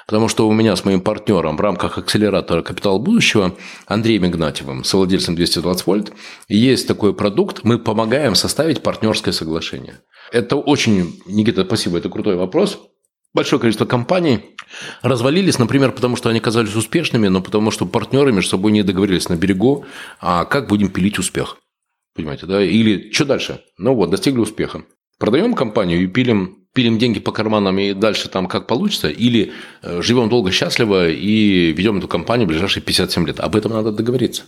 потому что у меня с моим партнером в рамках акселератора «Капитал будущего» Андреем Игнатьевым, совладельцем 220 вольт, есть такой продукт, мы помогаем составить партнерское соглашение. Это очень, Никита, спасибо, это крутой вопрос. Большое количество компаний развалились, например, потому что они оказались успешными, но потому что партнеры между собой не договорились на берегу, а как будем пилить успех. Понимаете, да? Или что дальше? Ну вот, достигли успеха. Продаем компанию и пилим, пилим деньги по карманам и дальше там как получится, или э, живем долго, счастливо и ведем эту компанию в ближайшие 57 лет. Об этом надо договориться.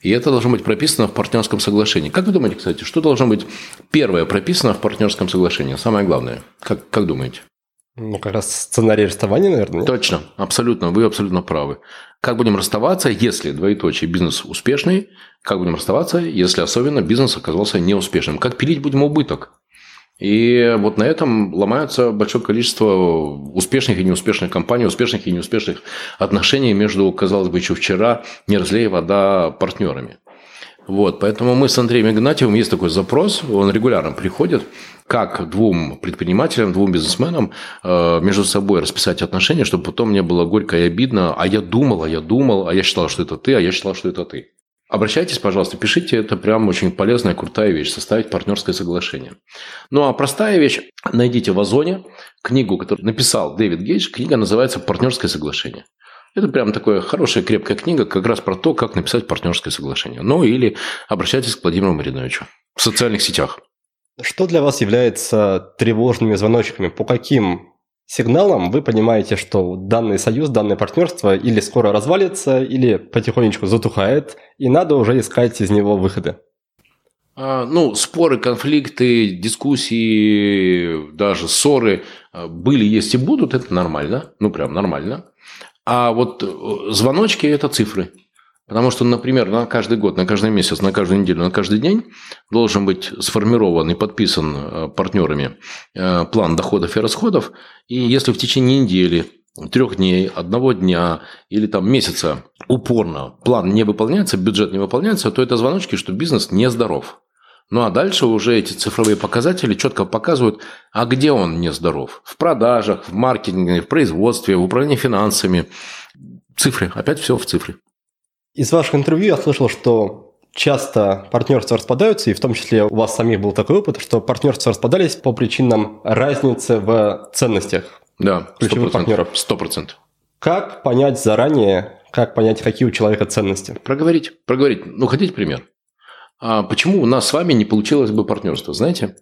И это должно быть прописано в партнерском соглашении. Как вы думаете, кстати, что должно быть первое прописано в партнерском соглашении? Самое главное. Как, как думаете?
Ну, как раз сценарий расставания, наверное. Нет?
Точно, абсолютно, вы абсолютно правы. Как будем расставаться, если, двоеточие, бизнес успешный? Как будем расставаться, если особенно бизнес оказался неуспешным? Как пилить будем убыток? И вот на этом ломается большое количество успешных и неуспешных компаний, успешных и неуспешных отношений между, казалось бы, еще вчера не разлей вода партнерами. Вот, поэтому мы с Андреем Игнатьевым, есть такой запрос, он регулярно приходит, как двум предпринимателям, двум бизнесменам э, между собой расписать отношения, чтобы потом мне было горько и обидно, а я думал, а я думал, а я считал, что это ты, а я считал, что это ты. Обращайтесь, пожалуйста, пишите, это прям очень полезная, крутая вещь, составить партнерское соглашение. Ну а простая вещь, найдите в Озоне книгу, которую написал Дэвид Гейдж, книга называется «Партнерское соглашение». Это прям такая хорошая, крепкая книга как раз про то, как написать партнерское соглашение. Ну или обращайтесь к Владимиру Мариновичу в социальных сетях.
Что для вас является тревожными звоночками? По каким сигналам вы понимаете, что данный союз, данное партнерство или скоро развалится, или потихонечку затухает, и надо уже искать из него выходы?
А, ну, споры, конфликты, дискуссии, даже ссоры а, были, есть и будут, это нормально, ну, прям нормально. А вот э, звоночки – это цифры. Потому что, например, на каждый год, на каждый месяц, на каждую неделю, на каждый день должен быть сформирован и подписан э, партнерами э, план доходов и расходов. И если в течение недели, трех дней, одного дня или там месяца упорно план не выполняется, бюджет не выполняется, то это звоночки, что бизнес нездоров. Ну а дальше уже эти цифровые показатели четко показывают, а где он нездоров. В продажах, в маркетинге, в производстве, в управлении финансами. Цифры. Опять все в цифре.
Из ваших интервью я слышал, что часто партнерства распадаются, и в том числе у вас самих был такой опыт, что партнерства распадались по причинам разницы в ценностях
Да,
ключевых
100%.
партнеров.
100%.
Как понять заранее, как понять, какие у человека ценности?
Проговорить, проговорить. Ну, хотите пример? А почему у нас с вами не получилось бы партнерство, знаете?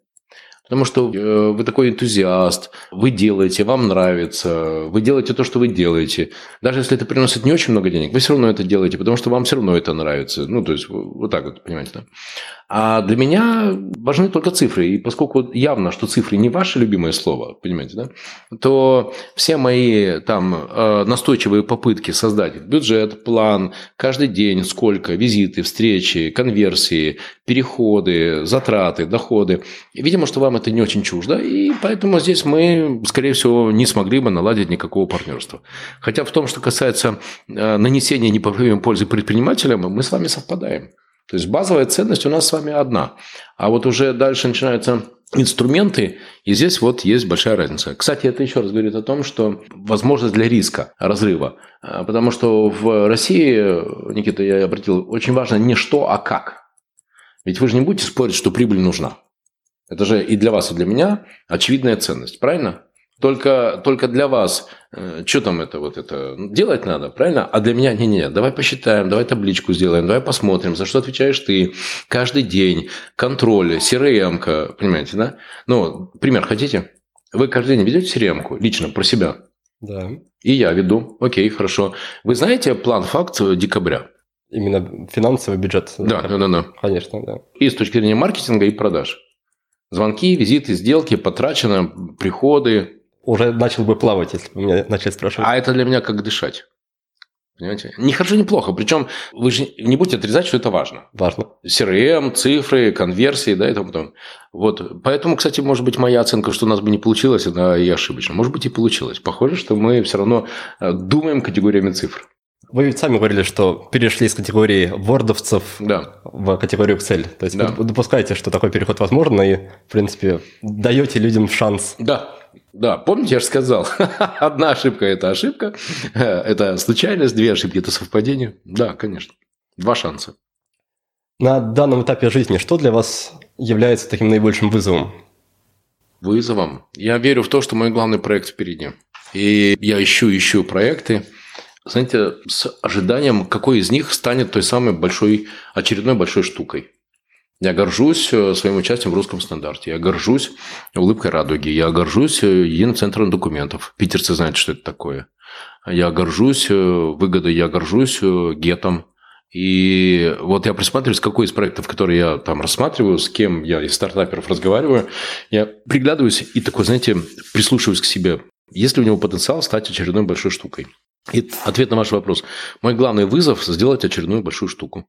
Потому что э, вы такой энтузиаст, вы делаете, вам нравится, вы делаете то, что вы делаете. Даже если это приносит не очень много денег, вы все равно это делаете, потому что вам все равно это нравится. Ну, то есть, вот так вот, понимаете, да? А для меня важны только цифры. И поскольку явно, что цифры не ваше любимое слово, понимаете, да, то все мои там э, настойчивые попытки создать бюджет, план, каждый день сколько, визиты, встречи, конверсии, переходы, затраты, доходы. Видимо, что вам это не очень чуждо, и поэтому здесь мы, скорее всего, не смогли бы наладить никакого партнерства. Хотя в том, что касается э, нанесения непоправимой пользы предпринимателям, мы с вами совпадаем. То есть базовая ценность у нас с вами одна. А вот уже дальше начинаются инструменты, и здесь вот есть большая разница. Кстати, это еще раз говорит о том, что возможность для риска разрыва. А, Потому что в России, Никита, я обратил, очень важно не что, а как. Ведь вы же не будете спорить, что прибыль нужна. Это же и для вас, и для меня очевидная ценность, правильно? Только, только для вас, э, что там это вот это, делать надо, правильно? А для меня, не-не, давай посчитаем, давай табличку сделаем, давай посмотрим, за что отвечаешь ты, каждый день, контроль, CRM, понимаете, да? Ну, пример хотите? Вы каждый день ведете CRM лично про себя?
Да.
И я веду. Окей, хорошо. Вы знаете план факт декабря?
Именно финансовый бюджет.
Да, да, да, да.
Конечно, да.
И с точки зрения маркетинга и продаж. Звонки, визиты, сделки, потрачено, приходы.
Уже начал бы плавать, если бы меня начали спрашивать.
А это для меня как дышать. Понимаете? Не хорошо, не плохо. Причем вы же не будете отрезать, что это важно.
Важно.
CRM, цифры, конверсии, да, и тому потом. Вот. Поэтому, кстати, может быть, моя оценка, что у нас бы не получилось, она и ошибочна. Может быть, и получилось. Похоже, что мы все равно э, думаем категориями цифр.
Вы ведь сами говорили, что перешли из категории вордовцев
Да.
в категорию Excel. То есть
Да.
вы допускаете, что такой переход возможен, и, в принципе, даете людям шанс.
Да, да, помните, я же сказал, (laughs) одна ошибка – это ошибка, это случайность, две ошибки – это совпадение. Да, конечно. Два шанса.
На данном этапе жизни что для вас является таким наибольшим вызовом?
Вызовом. Я верю в то, что мой главный проект впереди. И я ищу, ищу проекты, знаете, с ожиданием, какой из них станет той самой большой, очередной большой штукой. Я горжусь э, своим участием в русском стандарте. Я горжусь улыбкой радуги. Я горжусь э, единым документов. Питерцы знают, что это такое. Я горжусь э, выгодой, я горжусь гетом. И вот я присматриваюсь, какой из проектов, которые я там рассматриваю, с кем я из стартаперов разговариваю, я приглядываюсь и такой, знаете, прислушиваюсь к себе. Есть ли у него потенциал стать очередной большой штукой? И ответ на ваш вопрос. Мой главный вызов – сделать очередную большую штуку.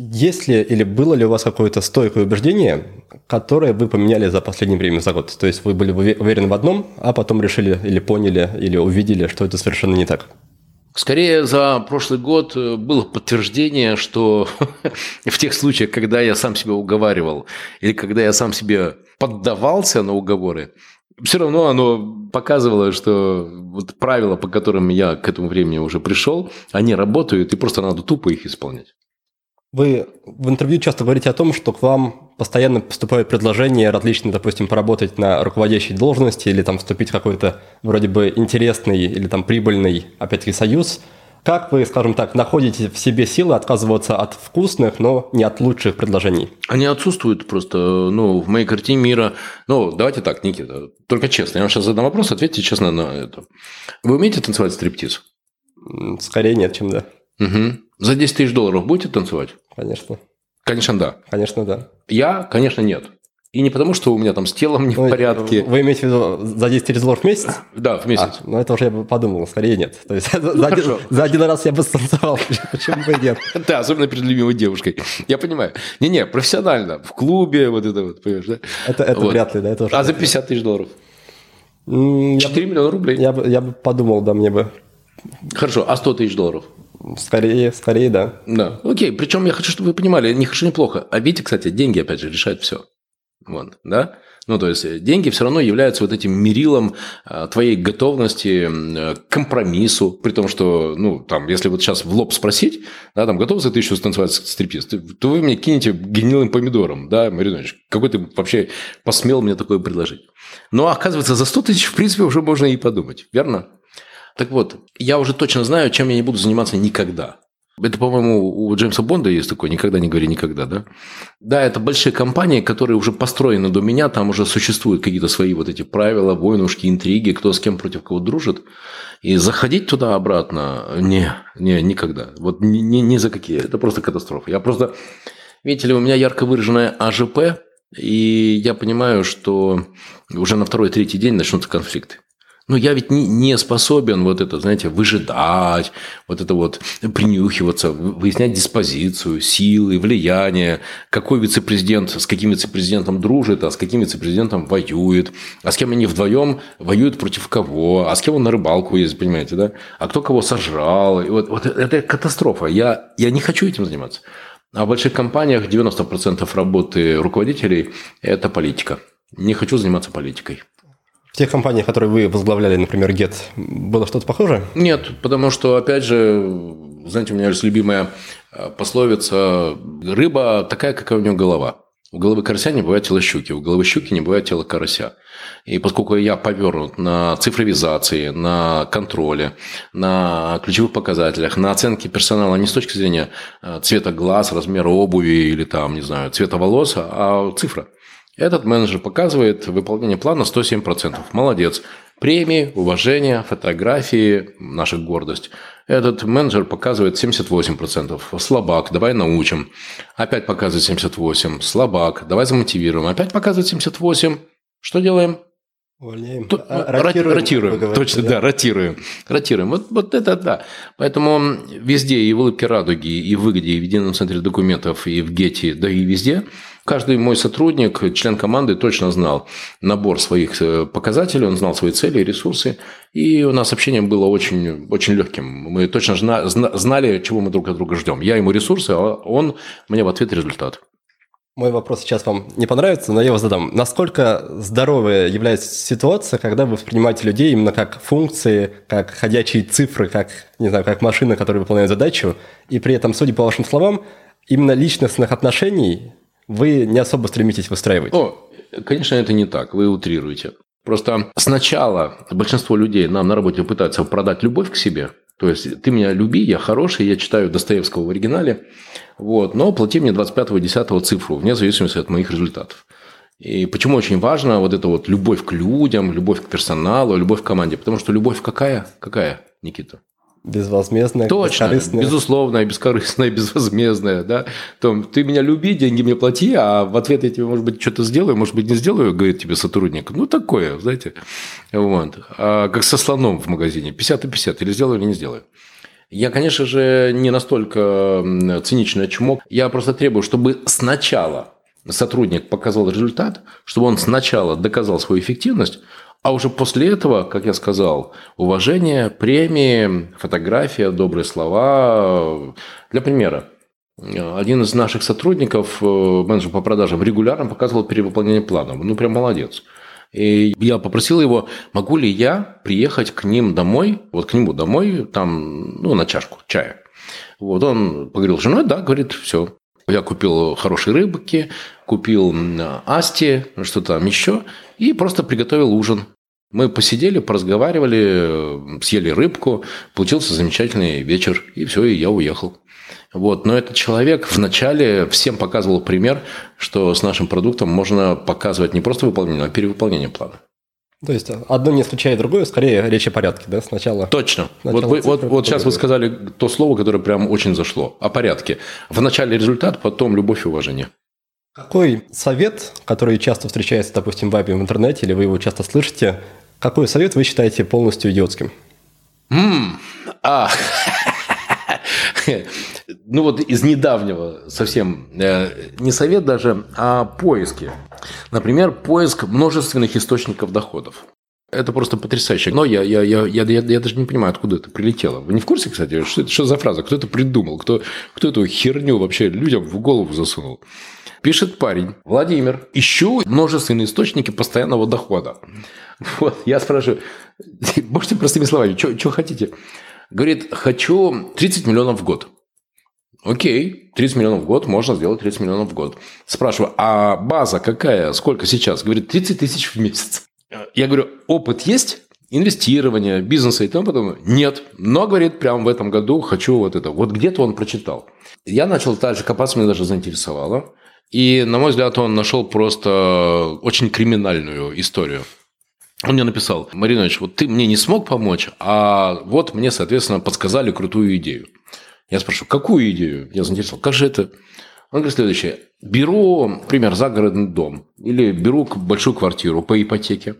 Есть ли или было ли у вас какое-то стойкое убеждение, которое вы поменяли за последнее время, за год? То есть вы были уве- уверены в одном, а потом решили или поняли, или увидели, что это совершенно не так?
Скорее, за прошлый год э, было подтверждение, что (laughs) в тех случаях, когда я сам себя уговаривал, или когда я сам себе поддавался на уговоры, все равно оно показывало, что вот правила, по которым я к этому времени уже пришел, они работают, и просто надо тупо их исполнять.
Вы в интервью часто говорите о том, что к вам постоянно поступают предложения различные, допустим, поработать на руководящей должности или там вступить в какой-то вроде бы интересный или там прибыльный, опять-таки, союз. Как вы, скажем так, находите в себе силы отказываться от вкусных, но не от лучших предложений?
Они отсутствуют просто, ну, в моей картине мира. Ну, давайте так, Никита, только честно. Я вам сейчас задам вопрос, ответьте честно на это. Вы умеете танцевать стриптиз?
Скорее нет, чем да.
Угу. За 10 тысяч долларов будете танцевать?
Конечно.
Конечно, да.
Конечно, да.
Я, конечно, нет. И не потому, что у меня там с телом не в
Ну,
порядке.
Вы имеете в виду за 10 тысяч долларов в месяц?
Да, в месяц.
А, ну это уже я бы подумал, скорее нет. То есть (laughs) за, один,
хорошо.
за один раз я бы станцевал, (laughs) почему бы и нет.
Да, особенно перед любимой девушкой. Я понимаю. Не-не, профессионально. В клубе, вот это вот, понимаешь, да?
Это, это
Вот.
вряд ли, да, это уже
А за
вряд ли.
50 тысяч долларов?
М, Я,
4 миллиона рублей.
я, бы, я бы подумал, да, мне бы
Хорошо, а 100 тысяч долларов?
Скорее, скорее, да.
Да. Окей, причем я хочу, чтобы вы понимали, не хорошо, не плохо. А видите, кстати, деньги, опять же, решают все. Вот, да? Ну, то есть э, деньги все равно являются вот этим мерилом э, твоей готовности э, к компромиссу, при том, что, ну, там, если вот сейчас в лоб спросить, да, там, готов за тысячу станцевать стриптиз, то вы мне кинете гнилым помидором, да, Маринович, какой ты вообще посмел мне такое предложить. Но, оказывается, за 100 тысяч, в принципе, уже можно и подумать, верно? Так вот, я уже точно знаю, чем я не буду заниматься никогда. Это, по-моему, у Джеймса Бонда есть такое «никогда не говори никогда», да? Да, это большие компании, которые уже построены до меня, там уже существуют какие-то свои вот эти правила, войнушки, интриги, кто с кем против кого дружит. И заходить туда обратно, не, не, никогда. Вот ни, ни, ни за какие. Это просто катастрофа. Я просто, видите ли, у меня ярко выраженная АЖП, и я понимаю, что уже на второй-третий день начнутся конфликты. Но я ведь не, не способен вот это, знаете, выжидать, вот это вот принюхиваться, выяснять диспозицию, силы, влияние, какой вице-президент с каким вице-президентом дружит, а с каким вице-президентом воюет, а с кем они вдвоем воюют против кого, а с кем он на рыбалку ездит, понимаете, да? А кто кого сожрал. И вот, вот это катастрофа. Я, я не хочу этим заниматься. А в больших компаниях 90% работы руководителей – это политика. Не хочу заниматься политикой
тех компаниях, которые вы возглавляли, например, Get, было что-то похожее?
Нет, потому что, опять же, знаете, у меня есть любимая э, пословица «рыба такая, какая у нее голова». У головы карася не бывает тела щуки, у головы щуки не бывает тела карася. И поскольку я повернут на цифровизации, на контроле, на ключевых показателях, на оценке персонала не с точки зрения э, цвета глаз, размера обуви или там, не знаю, цвета волос, а цифра – этот менеджер показывает выполнение плана 107%. Молодец. Премии, уважение, фотографии, наша гордость. Этот менеджер показывает 78%. Слабак, давай научим. Опять показывает 78. Слабак, давай замотивируем. Опять показывает 78. Что делаем?
Увольняем.
Тут, а, ротируем. ротируем. Говорите, Точно, да? да, ротируем. Ротируем. Вот, вот это да. Поэтому везде, и в улыбке радуги, и в выгоде, и в едином центре документов, и в Гете, да и везде – Каждый мой сотрудник, член команды точно знал набор своих э, показателей, он знал свои цели ресурсы. И у нас общение было очень, очень легким. Мы точно знали, чего мы друг от друга ждем. Я ему ресурсы, а он мне в ответ результат.
Мой вопрос сейчас вам не понравится, но я его задам. Насколько здоровая является ситуация, когда вы воспринимаете людей именно как функции, как ходячие цифры, как, не знаю, как машина, которая выполняет задачу, и при этом, судя по вашим словам, именно личностных отношений вы не особо стремитесь выстраивать.
О, конечно, это не так, вы утрируете. Просто сначала большинство людей нам на работе пытаются продать любовь к себе. То есть, ты меня люби, я хороший, я читаю Достоевского в оригинале, вот, но плати мне 25-10 цифру, вне зависимости от моих результатов. И почему очень важно вот эта вот любовь к людям, любовь к персоналу, любовь к команде? Потому что любовь какая? Какая, Никита?
Безвозмездная,
Точно, бескорыстная. безусловная, бескорыстная, (laughs) безвозмездная. Да? Том, ты меня люби, деньги мне плати, а в ответ я тебе, может быть, что-то сделаю, может быть, не сделаю, говорит тебе сотрудник. Ну, такое, знаете. Вот. А как со слоном в магазине. 50 и 50. Или сделаю, или не сделаю. Я, конечно же, не настолько циничный чмок. Я просто требую, чтобы сначала сотрудник показал результат, чтобы он сначала доказал свою эффективность, а уже после этого, как я сказал, уважение, премии, фотография, добрые слова. Для примера, один из наших сотрудников, э, менеджер по продажам, регулярно показывал перевыполнение плана. Ну, прям молодец. И я попросил его, могу ли я приехать к ним домой, вот к нему домой, там, ну, на чашку чая. Вот он поговорил с женой, да, говорит, все. Я купил хорошие рыбки, купил асти, что там еще, и просто приготовил ужин. Мы посидели, поразговаривали, съели рыбку, получился замечательный вечер, и все, и я уехал. Вот. Но этот человек вначале всем показывал пример, что с нашим продуктом можно показывать не просто выполнение, а перевыполнение плана.
То есть одно не исключает другое, скорее речь о порядке, да, сначала.
Точно. Сначала вот, вы, вот, вот сейчас вы сказали то слово, которое прям очень зашло. О порядке. Вначале результат, потом любовь и уважение.
Какой совет, который часто встречается, допустим, в вайбе в интернете, или вы его часто слышите, какой совет вы считаете полностью идиотским?
Mm, а. (laughs) ну вот из недавнего совсем, э, не совет даже, а поиски. Например, поиск множественных источников доходов. Это просто потрясающе. Но я, я, я, я, я, я даже не понимаю, откуда это прилетело. Вы не в курсе, кстати, что это что за фраза? Кто это придумал? Кто, кто эту херню вообще людям в голову засунул? Пишет парень, Владимир, ищу множественные источники постоянного дохода. Вот, я спрашиваю, (laughs) можете простыми словами, что хотите? Говорит, хочу 30 миллионов в год. Окей, 30 миллионов в год, можно сделать 30 миллионов в год. Спрашиваю, а база какая, сколько сейчас? Говорит, 30 тысяч в месяц. Я говорю, опыт есть? Инвестирование, бизнеса и тому подобное? Нет. Но, говорит, прямо в этом году хочу вот это. Вот где-то он прочитал. Я начал дальше копаться, меня даже заинтересовало. И, на мой взгляд, он нашел просто очень криминальную историю. Он мне написал, Маринович, вот ты мне не смог помочь, а вот мне, соответственно, подсказали крутую идею. Я спрашиваю, какую идею? Я заинтересовал. Как же это? Он говорит следующее. Беру, например, загородный дом или беру большую квартиру по ипотеке,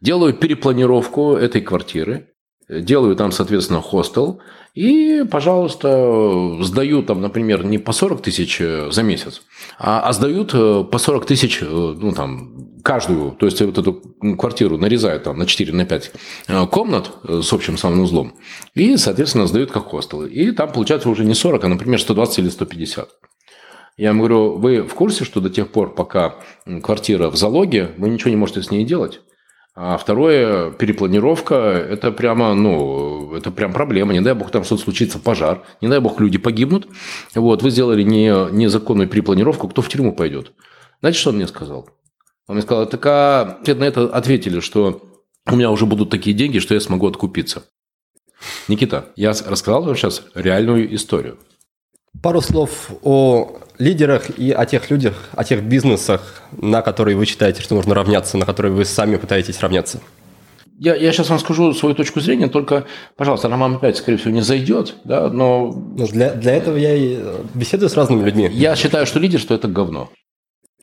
делаю перепланировку этой квартиры, делаю там, соответственно, хостел и, пожалуйста, сдаю там, например, не по 40 тысяч э, за месяц, а, а сдают э, по 40 тысяч, э, ну, там, каждую, то есть вот эту квартиру нарезают там на 4, на 5 комнат с общим самым узлом и, соответственно, сдают как хостелы. И там получается уже не 40, а, например, 120 или 150. Я ему говорю, вы в курсе, что до тех пор, пока квартира в залоге, вы ничего не можете с ней делать? А второе, перепланировка, это прямо, ну, это прям проблема. Не дай бог там что-то случится, пожар. Не дай бог люди погибнут. Вот, вы сделали не, незаконную перепланировку, кто в тюрьму пойдет? Знаете, что он мне сказал? Он мне сказал, так а на это ответили, что у меня уже будут такие деньги, что я смогу откупиться. Никита, я рассказал вам сейчас реальную историю.
Пару слов о лидерах и о тех людях, о тех бизнесах, на которые вы считаете, что нужно равняться, на которые вы сами пытаетесь равняться.
Я, я сейчас вам скажу свою точку зрения, только, пожалуйста, она вам опять, скорее всего, не зайдет, да, но...
Ну, для, для этого я и беседую с разными людьми.
Я считаю, что лидерство – это говно.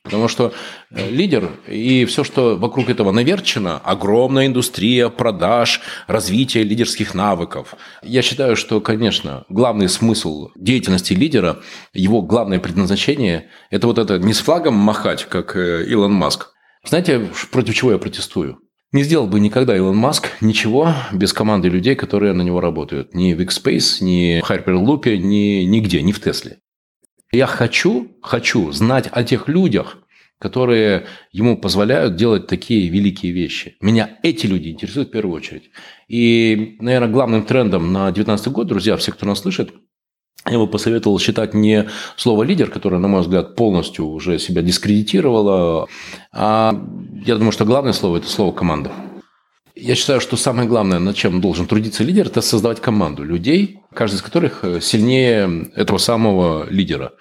Потому что э, лидер и все, что вокруг этого наверчено, огромная индустрия продаж, развитие лидерских навыков. Я считаю, что, конечно, главный смысл деятельности лидера, его главное предназначение – это вот это не с флагом махать, как э, Илон Маск. Знаете, против чего я протестую? Не сделал бы никогда Илон Маск ничего без команды людей, которые на него работают. Ни в X-Space, ни в Hyperloop, ни нигде, ни в Тесле. Я хочу, хочу знать о тех людях, которые ему позволяют делать такие великие вещи. Меня эти люди интересуют в первую очередь. И, наверное, главным трендом на 2019 год, друзья, все, кто нас слышит, я бы посоветовал считать не слово «лидер», которое, на мой взгляд, полностью уже себя дискредитировало, а я думаю, что главное слово – это слово «команда». Я считаю, что самое главное, над чем должен трудиться лидер, это создавать команду людей, каждый из которых сильнее этого самого лидера.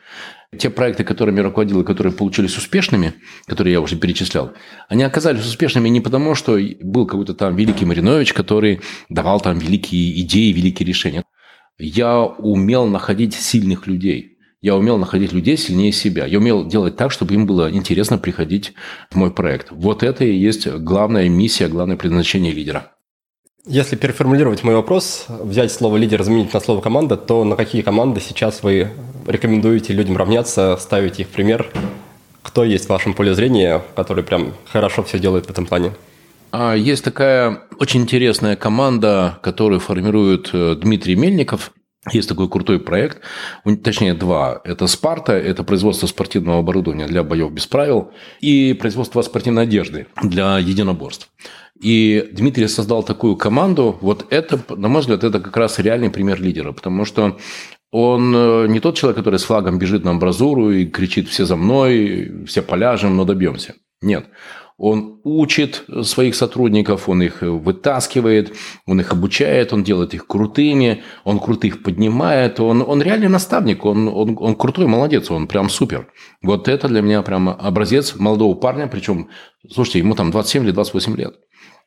Те проекты, которыми руководил и которые получились успешными, которые я уже перечислял, они оказались успешными не потому, что был какой-то там великий Маринович, который давал там великие идеи, великие решения. Я умел находить сильных людей – я умел находить людей сильнее себя. Я умел делать так, чтобы им было интересно приходить в мой проект. Вот это и есть главная миссия, главное предназначение лидера.
Если переформулировать мой вопрос, взять слово лидер, заменить на слово команда, то на какие команды сейчас вы рекомендуете людям равняться, ставить их в пример? Кто есть в вашем поле зрения, который прям хорошо все делает в этом плане?
А, есть такая очень интересная команда, которую формирует э, Дмитрий Мельников. Есть такой крутой проект, точнее два. Это «Спарта», это производство спортивного оборудования для боев без правил и производство спортивной одежды для единоборств. И Дмитрий создал такую команду. Вот это, на мой взгляд, это как раз реальный пример лидера, потому что он э, не тот человек, который с флагом бежит на амбразуру и кричит «все за мной, все поляжем, но добьемся». Нет. Он учит своих сотрудников, он их вытаскивает, он их обучает, он делает их крутыми, он крутых поднимает, он, он реальный наставник, он, он, он крутой, молодец, он прям супер. Вот это для меня прям образец молодого парня, причем, слушайте, ему там 27 или 28 лет.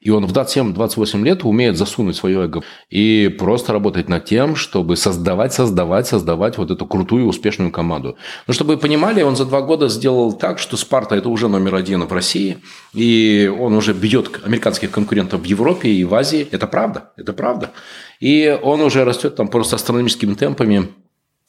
И он в 27-28 лет умеет засунуть свое эго и просто работать над тем, чтобы создавать, создавать, создавать вот эту крутую успешную команду. Но чтобы вы понимали, он за два года сделал так, что Спарта – это уже номер один в России, и он уже бьет американских конкурентов в Европе и в Азии. Это правда, это правда. И он уже растет там просто астрономическими темпами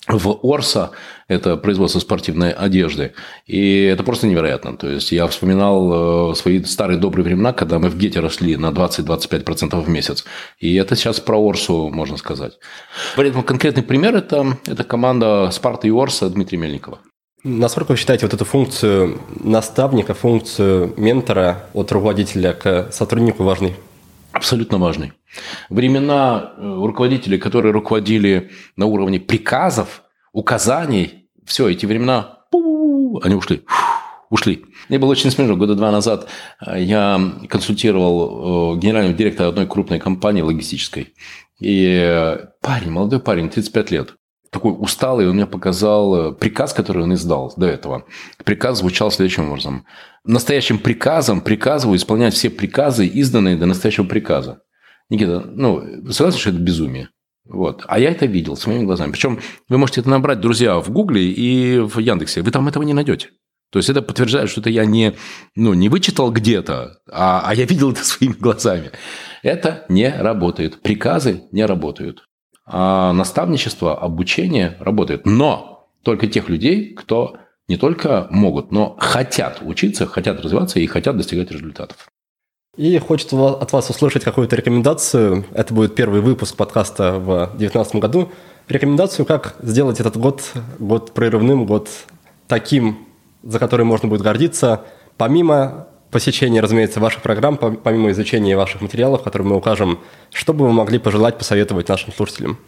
в Орса, это производство спортивной одежды. И это просто невероятно. То есть я вспоминал э, свои старые добрые времена, когда мы в Гете росли на 20-25% в месяц. И это сейчас про Орсу можно сказать. Поэтому конкретный пример это, это команда Спарта и Орса Дмитрия Мельникова.
Насколько вы считаете вот эту функцию наставника, функцию ментора от руководителя к сотруднику важной?
Абсолютно важный. Времена э, руководителей, которые руководили на уровне приказов, указаний, все, эти времена, они ушли. Ушли. Мне было очень смешно. Года два назад э, я консультировал э, генерального директора одной крупной компании логистической. И парень, молодой парень, 35 лет, такой усталый, он мне показал приказ, который он издал до этого. Приказ звучал следующим образом. Настоящим приказом приказываю исполнять все приказы, изданные до настоящего приказа. Никита, ну, вы согласны, что это безумие? Вот. А я это видел своими глазами. Причем вы можете это набрать, друзья, в Гугле и в Яндексе. Вы там этого не найдете. То есть это подтверждает, что это я не, ну, не вычитал где-то, а, а я видел это (laughs) своими глазами. Это не работает. Приказы не работают. А наставничество, обучение работает. Но только тех людей, кто не только могут, но хотят учиться, хотят развиваться и хотят достигать результатов.
И хочется от вас услышать какую-то рекомендацию. Это будет первый выпуск подкаста в 2019 году. Рекомендацию, как сделать этот год, год прерывным, год таким, за который можно будет гордиться, помимо посещения, разумеется, ваших программ, помимо изучения ваших материалов, которые мы укажем, что бы вы могли пожелать, посоветовать нашим слушателям?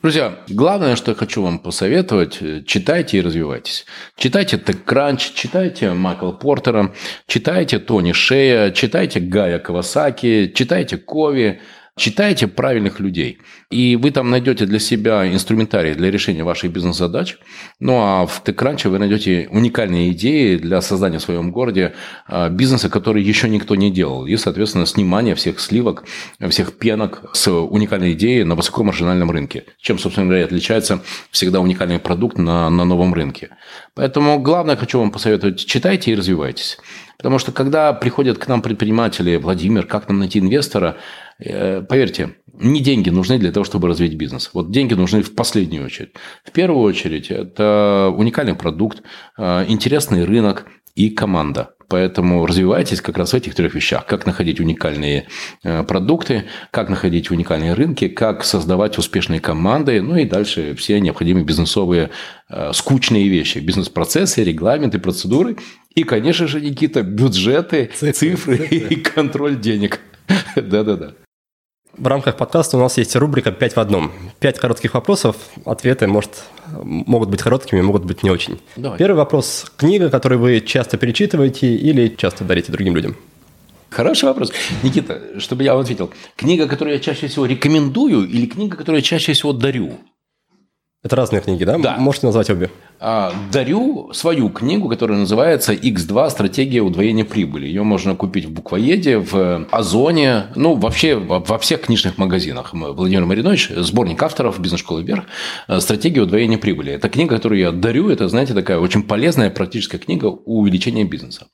Друзья, главное, что я хочу вам посоветовать, э, читайте и развивайтесь. Читайте TechCrunch, читайте Майкла Портера, читайте Тони Шея, читайте Гая Кавасаки, читайте Кови, Читайте правильных людей, и вы там найдете для себя инструментарий для решения ваших бизнес-задач. Ну а в TechCrunch вы найдете уникальные идеи для создания в своем городе а, бизнеса, который еще никто не делал. И, соответственно, снимание всех сливок, всех пенок с уникальной идеей на высокомаржинальном рынке. Чем, собственно говоря, отличается всегда уникальный продукт на, на новом рынке. Поэтому главное, хочу вам посоветовать, читайте и развивайтесь. Потому что когда приходят к нам предприниматели, Владимир, как нам найти инвестора, поверьте, не деньги нужны для того, чтобы развить бизнес. Вот деньги нужны в последнюю очередь. В первую очередь это уникальный продукт, э, интересный рынок и команда. Поэтому развивайтесь как раз в этих трех вещах. Как находить уникальные э, продукты, как находить уникальные рынки, как создавать успешные команды, ну и дальше все необходимые бизнесовые скучные вещи. Бизнес-процессы, регламенты, процедуры. И, конечно же, Никита, бюджеты, цифры, цифры. и контроль денег. (laughs) Да-да-да.
В рамках подкаста у нас есть рубрика «Пять в одном». Пять коротких вопросов, ответы может, могут быть короткими, могут быть не очень. Давай. Первый вопрос. Книга, которую вы часто перечитываете или часто дарите другим людям?
Хороший вопрос. Никита, чтобы я вам ответил. Книга, которую я чаще всего рекомендую или книга, которую я чаще всего дарю?
Это разные книги, да?
Да.
Можете назвать обе.
А, дарю свою книгу, которая называется X2 «Стратегия удвоения прибыли». Ее можно купить в буквоеде, в Озоне, ну, вообще во всех книжных магазинах. Владимир Маринович, сборник авторов «Бизнес-школы вверх», «Стратегия удвоения прибыли». Это книга, которую я дарю. Это, знаете, такая очень полезная практическая книга увеличения бизнеса.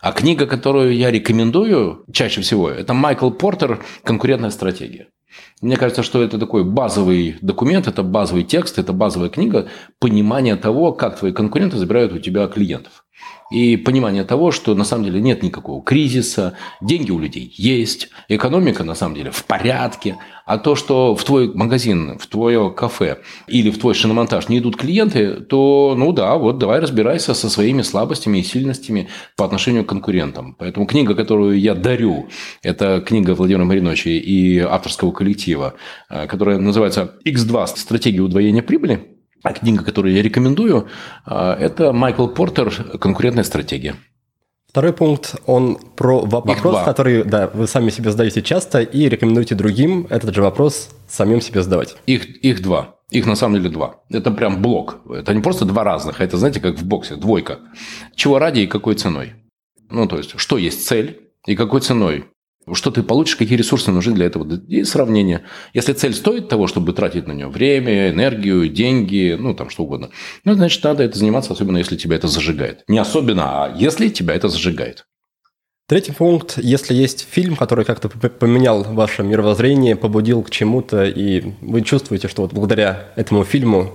А книга, которую я рекомендую чаще всего, это Майкл Портер «Конкурентная стратегия». Мне кажется, что это такой базовый документ, это базовый текст, это базовая книга понимания того, как твои конкуренты забирают у тебя клиентов и понимание того, что на самом деле нет никакого кризиса, деньги у людей есть, экономика на самом деле в порядке, а то, что в твой магазин, в твое кафе или в твой шиномонтаж не идут клиенты, то, ну да, вот давай разбирайся со своими слабостями и сильностями по отношению к конкурентам. Поэтому книга, которую я дарю, это книга Владимира Мариновича и авторского коллектива, э, которая называется «X2. Стратегия удвоения прибыли». А книга, которую я рекомендую, а, это Майкл Портер «Конкурентная стратегия».
Второй пункт, он про вопрос, который да, вы сами себе задаете часто и рекомендуете другим этот же вопрос самим себе задавать.
Их, их два. Их на самом деле два. Это прям блок. Это не просто два разных, а это, знаете, как в боксе, двойка. Чего ради и какой ценой? Ну, то есть, что есть цель и какой ценой? Что ты получишь, какие ресурсы нужны для этого. И сравнение. Если цель стоит того, чтобы тратить на нее время, энергию, деньги, ну, там, что угодно, ну, значит, надо это заниматься, особенно если тебя это зажигает. Не особенно, а если тебя это зажигает.
Третий пункт. Если есть фильм, который как-то поменял ваше мировоззрение, побудил к чему-то, и вы чувствуете, что вот благодаря этому фильму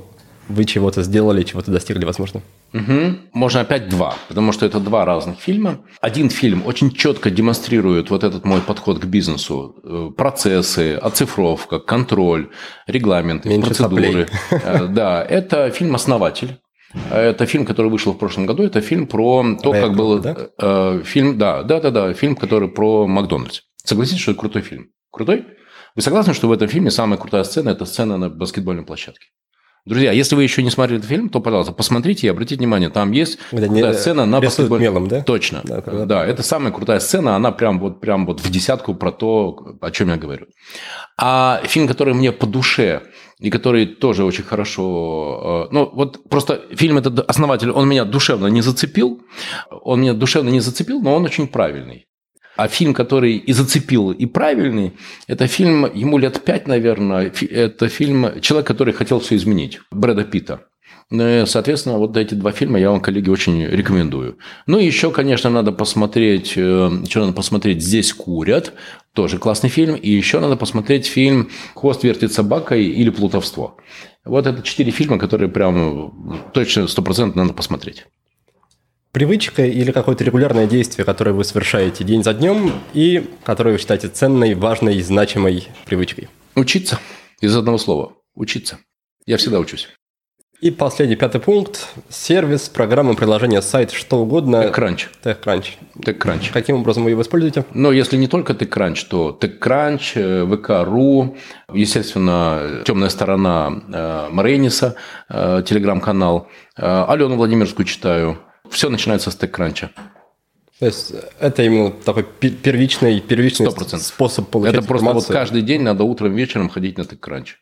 вы чего-то сделали, чего-то достигли, возможно.
Угу. Можно опять два, потому что это два разных фильма. Один фильм очень четко демонстрирует вот этот мой подход к бизнесу. Э, процессы, оцифровка, контроль, регламенты, Меньше процедуры. Э, да, это фильм «Основатель». Это фильм, который вышел в прошлом году. Это фильм про то, Рэком, как был... Да? Э, фильм, да, да, да, да. Фильм, который про Макдональдс. Согласитесь, что это крутой фильм? Крутой? Вы согласны, что в этом фильме самая крутая сцена – это сцена на баскетбольной площадке? Друзья, если вы еще не смотрели этот фильм, то, пожалуйста, посмотрите и обратите внимание, там есть
да, не, сцена на баскетбольной... мелом, да?
Точно. Да, да, это самая крутая сцена, она прям вот, прям вот в десятку про то, о чем я говорю. А фильм, который мне по душе, и который тоже очень хорошо... Э, ну, вот просто фильм этот основатель, он меня душевно не зацепил, он меня душевно не зацепил, но он очень правильный. А фильм, который и зацепил, и правильный, это фильм, ему лет пять, наверное, это фильм «Человек, который хотел все изменить» Брэда Питта. Ну соответственно, вот эти два фильма я вам, коллеги, очень рекомендую. Ну и еще, конечно, надо посмотреть, э, еще надо посмотреть «Здесь курят», тоже классный фильм. И еще надо посмотреть фильм «Хвост вертит собакой» или «Плутовство». Вот это четыре фильма, которые прям точно стопроцентно надо посмотреть
привычка или какое-то регулярное действие, которое вы совершаете день за днем и которое вы считаете ценной, важной, значимой привычкой?
Учиться. Из одного слова. Учиться. Я всегда учусь.
И последний, пятый пункт. Сервис, программа, приложение, сайт, что угодно.
TechCrunch.
TechCrunch.
TechCrunch.
Каким образом вы его используете?
Но если не только TechCrunch, то TechCrunch, э, VK.ru, естественно, темная сторона э, Марениса, э, телеграм-канал. Алену Владимирскую читаю все начинается с TechCrunch.
То есть это именно такой первичный, первичный 100%. способ получать
Это просто вот каждый день надо утром, вечером ходить на TechCrunch.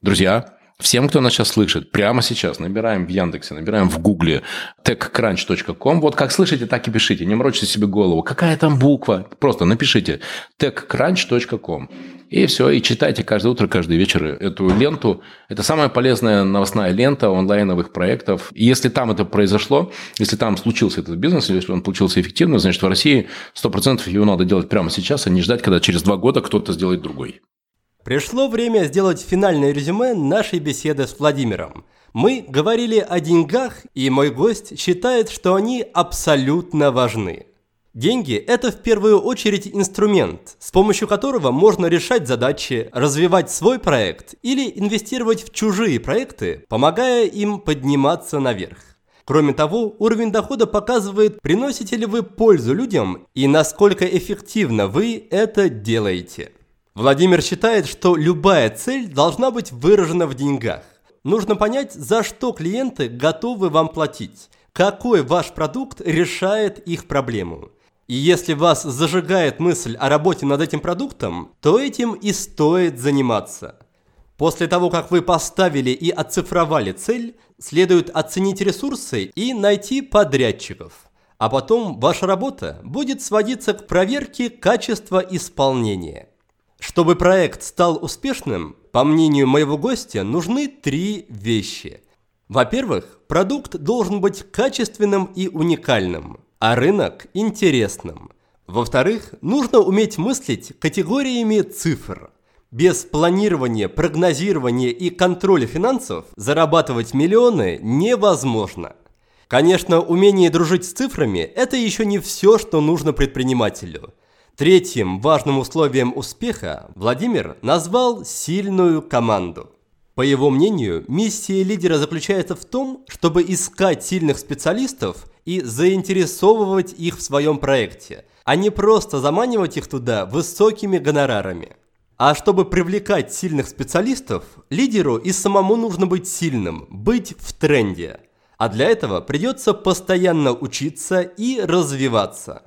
Друзья, Всем, кто нас сейчас слышит, прямо сейчас набираем в Яндексе, набираем в Гугле techcrunch.com. Вот как слышите, так и пишите. Не морочите себе голову. Какая там буква? Просто напишите techcrunch.com. И все, и читайте каждое утро, каждый вечер эту ленту. Это самая полезная новостная лента онлайновых проектов. И если там это произошло, если там случился этот бизнес, если он получился эффективным, значит, в России 100% его надо делать прямо сейчас, а не ждать, когда через два года кто-то сделает другой.
Пришло время сделать финальное резюме нашей беседы с Владимиром. Мы говорили о деньгах, и мой гость считает, что они абсолютно важны. Деньги – это в первую очередь инструмент, с помощью которого можно решать задачи, развивать свой проект или инвестировать в чужие проекты, помогая им подниматься наверх. Кроме того, уровень дохода показывает, приносите ли вы пользу людям и насколько эффективно вы это делаете. Владимир считает, что любая цель должна быть выражена в деньгах. Нужно понять, за что клиенты готовы вам платить, какой ваш продукт решает их проблему. И если вас зажигает мысль о работе над этим продуктом, то этим и стоит заниматься. После того, как вы поставили и оцифровали цель, следует оценить ресурсы и найти подрядчиков. А потом ваша работа будет сводиться к проверке качества исполнения. Чтобы проект стал успешным, по мнению моего гостя, нужны три вещи. Во-первых, продукт должен быть качественным и уникальным, а рынок – интересным. Во-вторых, нужно уметь мыслить категориями цифр. Без планирования, прогнозирования и контроля финансов зарабатывать миллионы невозможно. Конечно, умение дружить с цифрами – это еще не все, что нужно предпринимателю – Третьим важным условием успеха Владимир назвал сильную команду. По его мнению, миссия лидера заключается в том, чтобы искать сильных специалистов и заинтересовывать их в своем проекте, а не просто заманивать их туда высокими гонорарами. А чтобы привлекать сильных специалистов, лидеру и самому нужно быть сильным, быть в тренде. А для этого придется постоянно учиться и развиваться.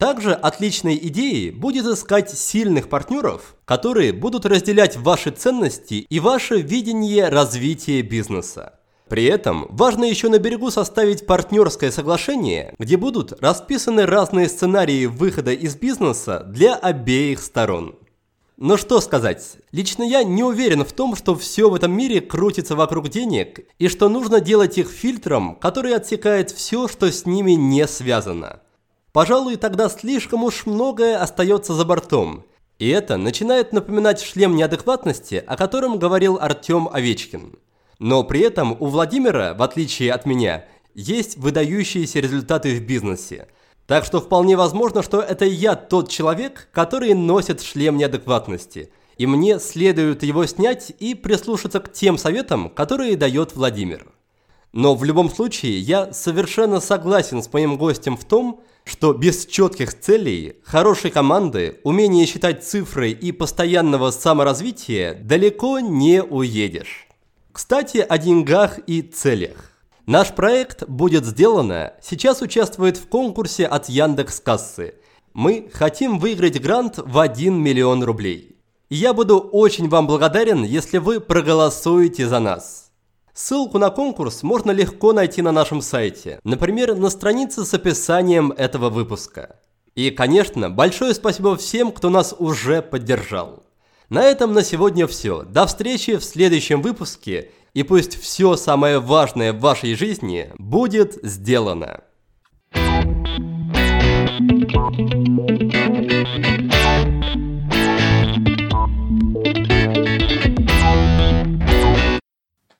Также отличной идеей будет искать сильных партнеров, которые будут разделять ваши ценности и ваше видение развития бизнеса. При этом важно еще на берегу составить партнерское соглашение, где будут расписаны разные сценарии выхода из бизнеса для обеих сторон. Но что сказать, лично я не уверен в том, что все в этом мире крутится вокруг денег, и что нужно делать их фильтром, который отсекает все, что с ними не связано. Пожалуй, тогда слишком уж многое остается за бортом. И это начинает напоминать шлем неадекватности, о котором говорил Артем Овечкин. Но при этом у Владимира, в отличие от меня, есть выдающиеся результаты в бизнесе. Так что вполне возможно, что это я тот человек, который носит шлем неадекватности. И мне следует его снять и прислушаться к тем советам, которые дает Владимир. Но в любом случае я совершенно согласен с моим гостем в том, что без четких целей, хорошей команды, умения считать цифры и постоянного саморазвития далеко не уедешь. Кстати, о деньгах и целях. Наш проект «Будет сделано» сейчас участвует в конкурсе от Яндекс Кассы. Мы хотим выиграть грант в 1 миллион рублей. Я буду очень вам благодарен, если вы проголосуете за нас. Ссылку на конкурс можно легко найти на нашем сайте, например, на странице с описанием этого выпуска. И, конечно, большое спасибо всем, кто нас уже поддержал. На этом на сегодня все. До встречи в следующем выпуске, и пусть все самое важное в вашей жизни будет сделано. Thank you.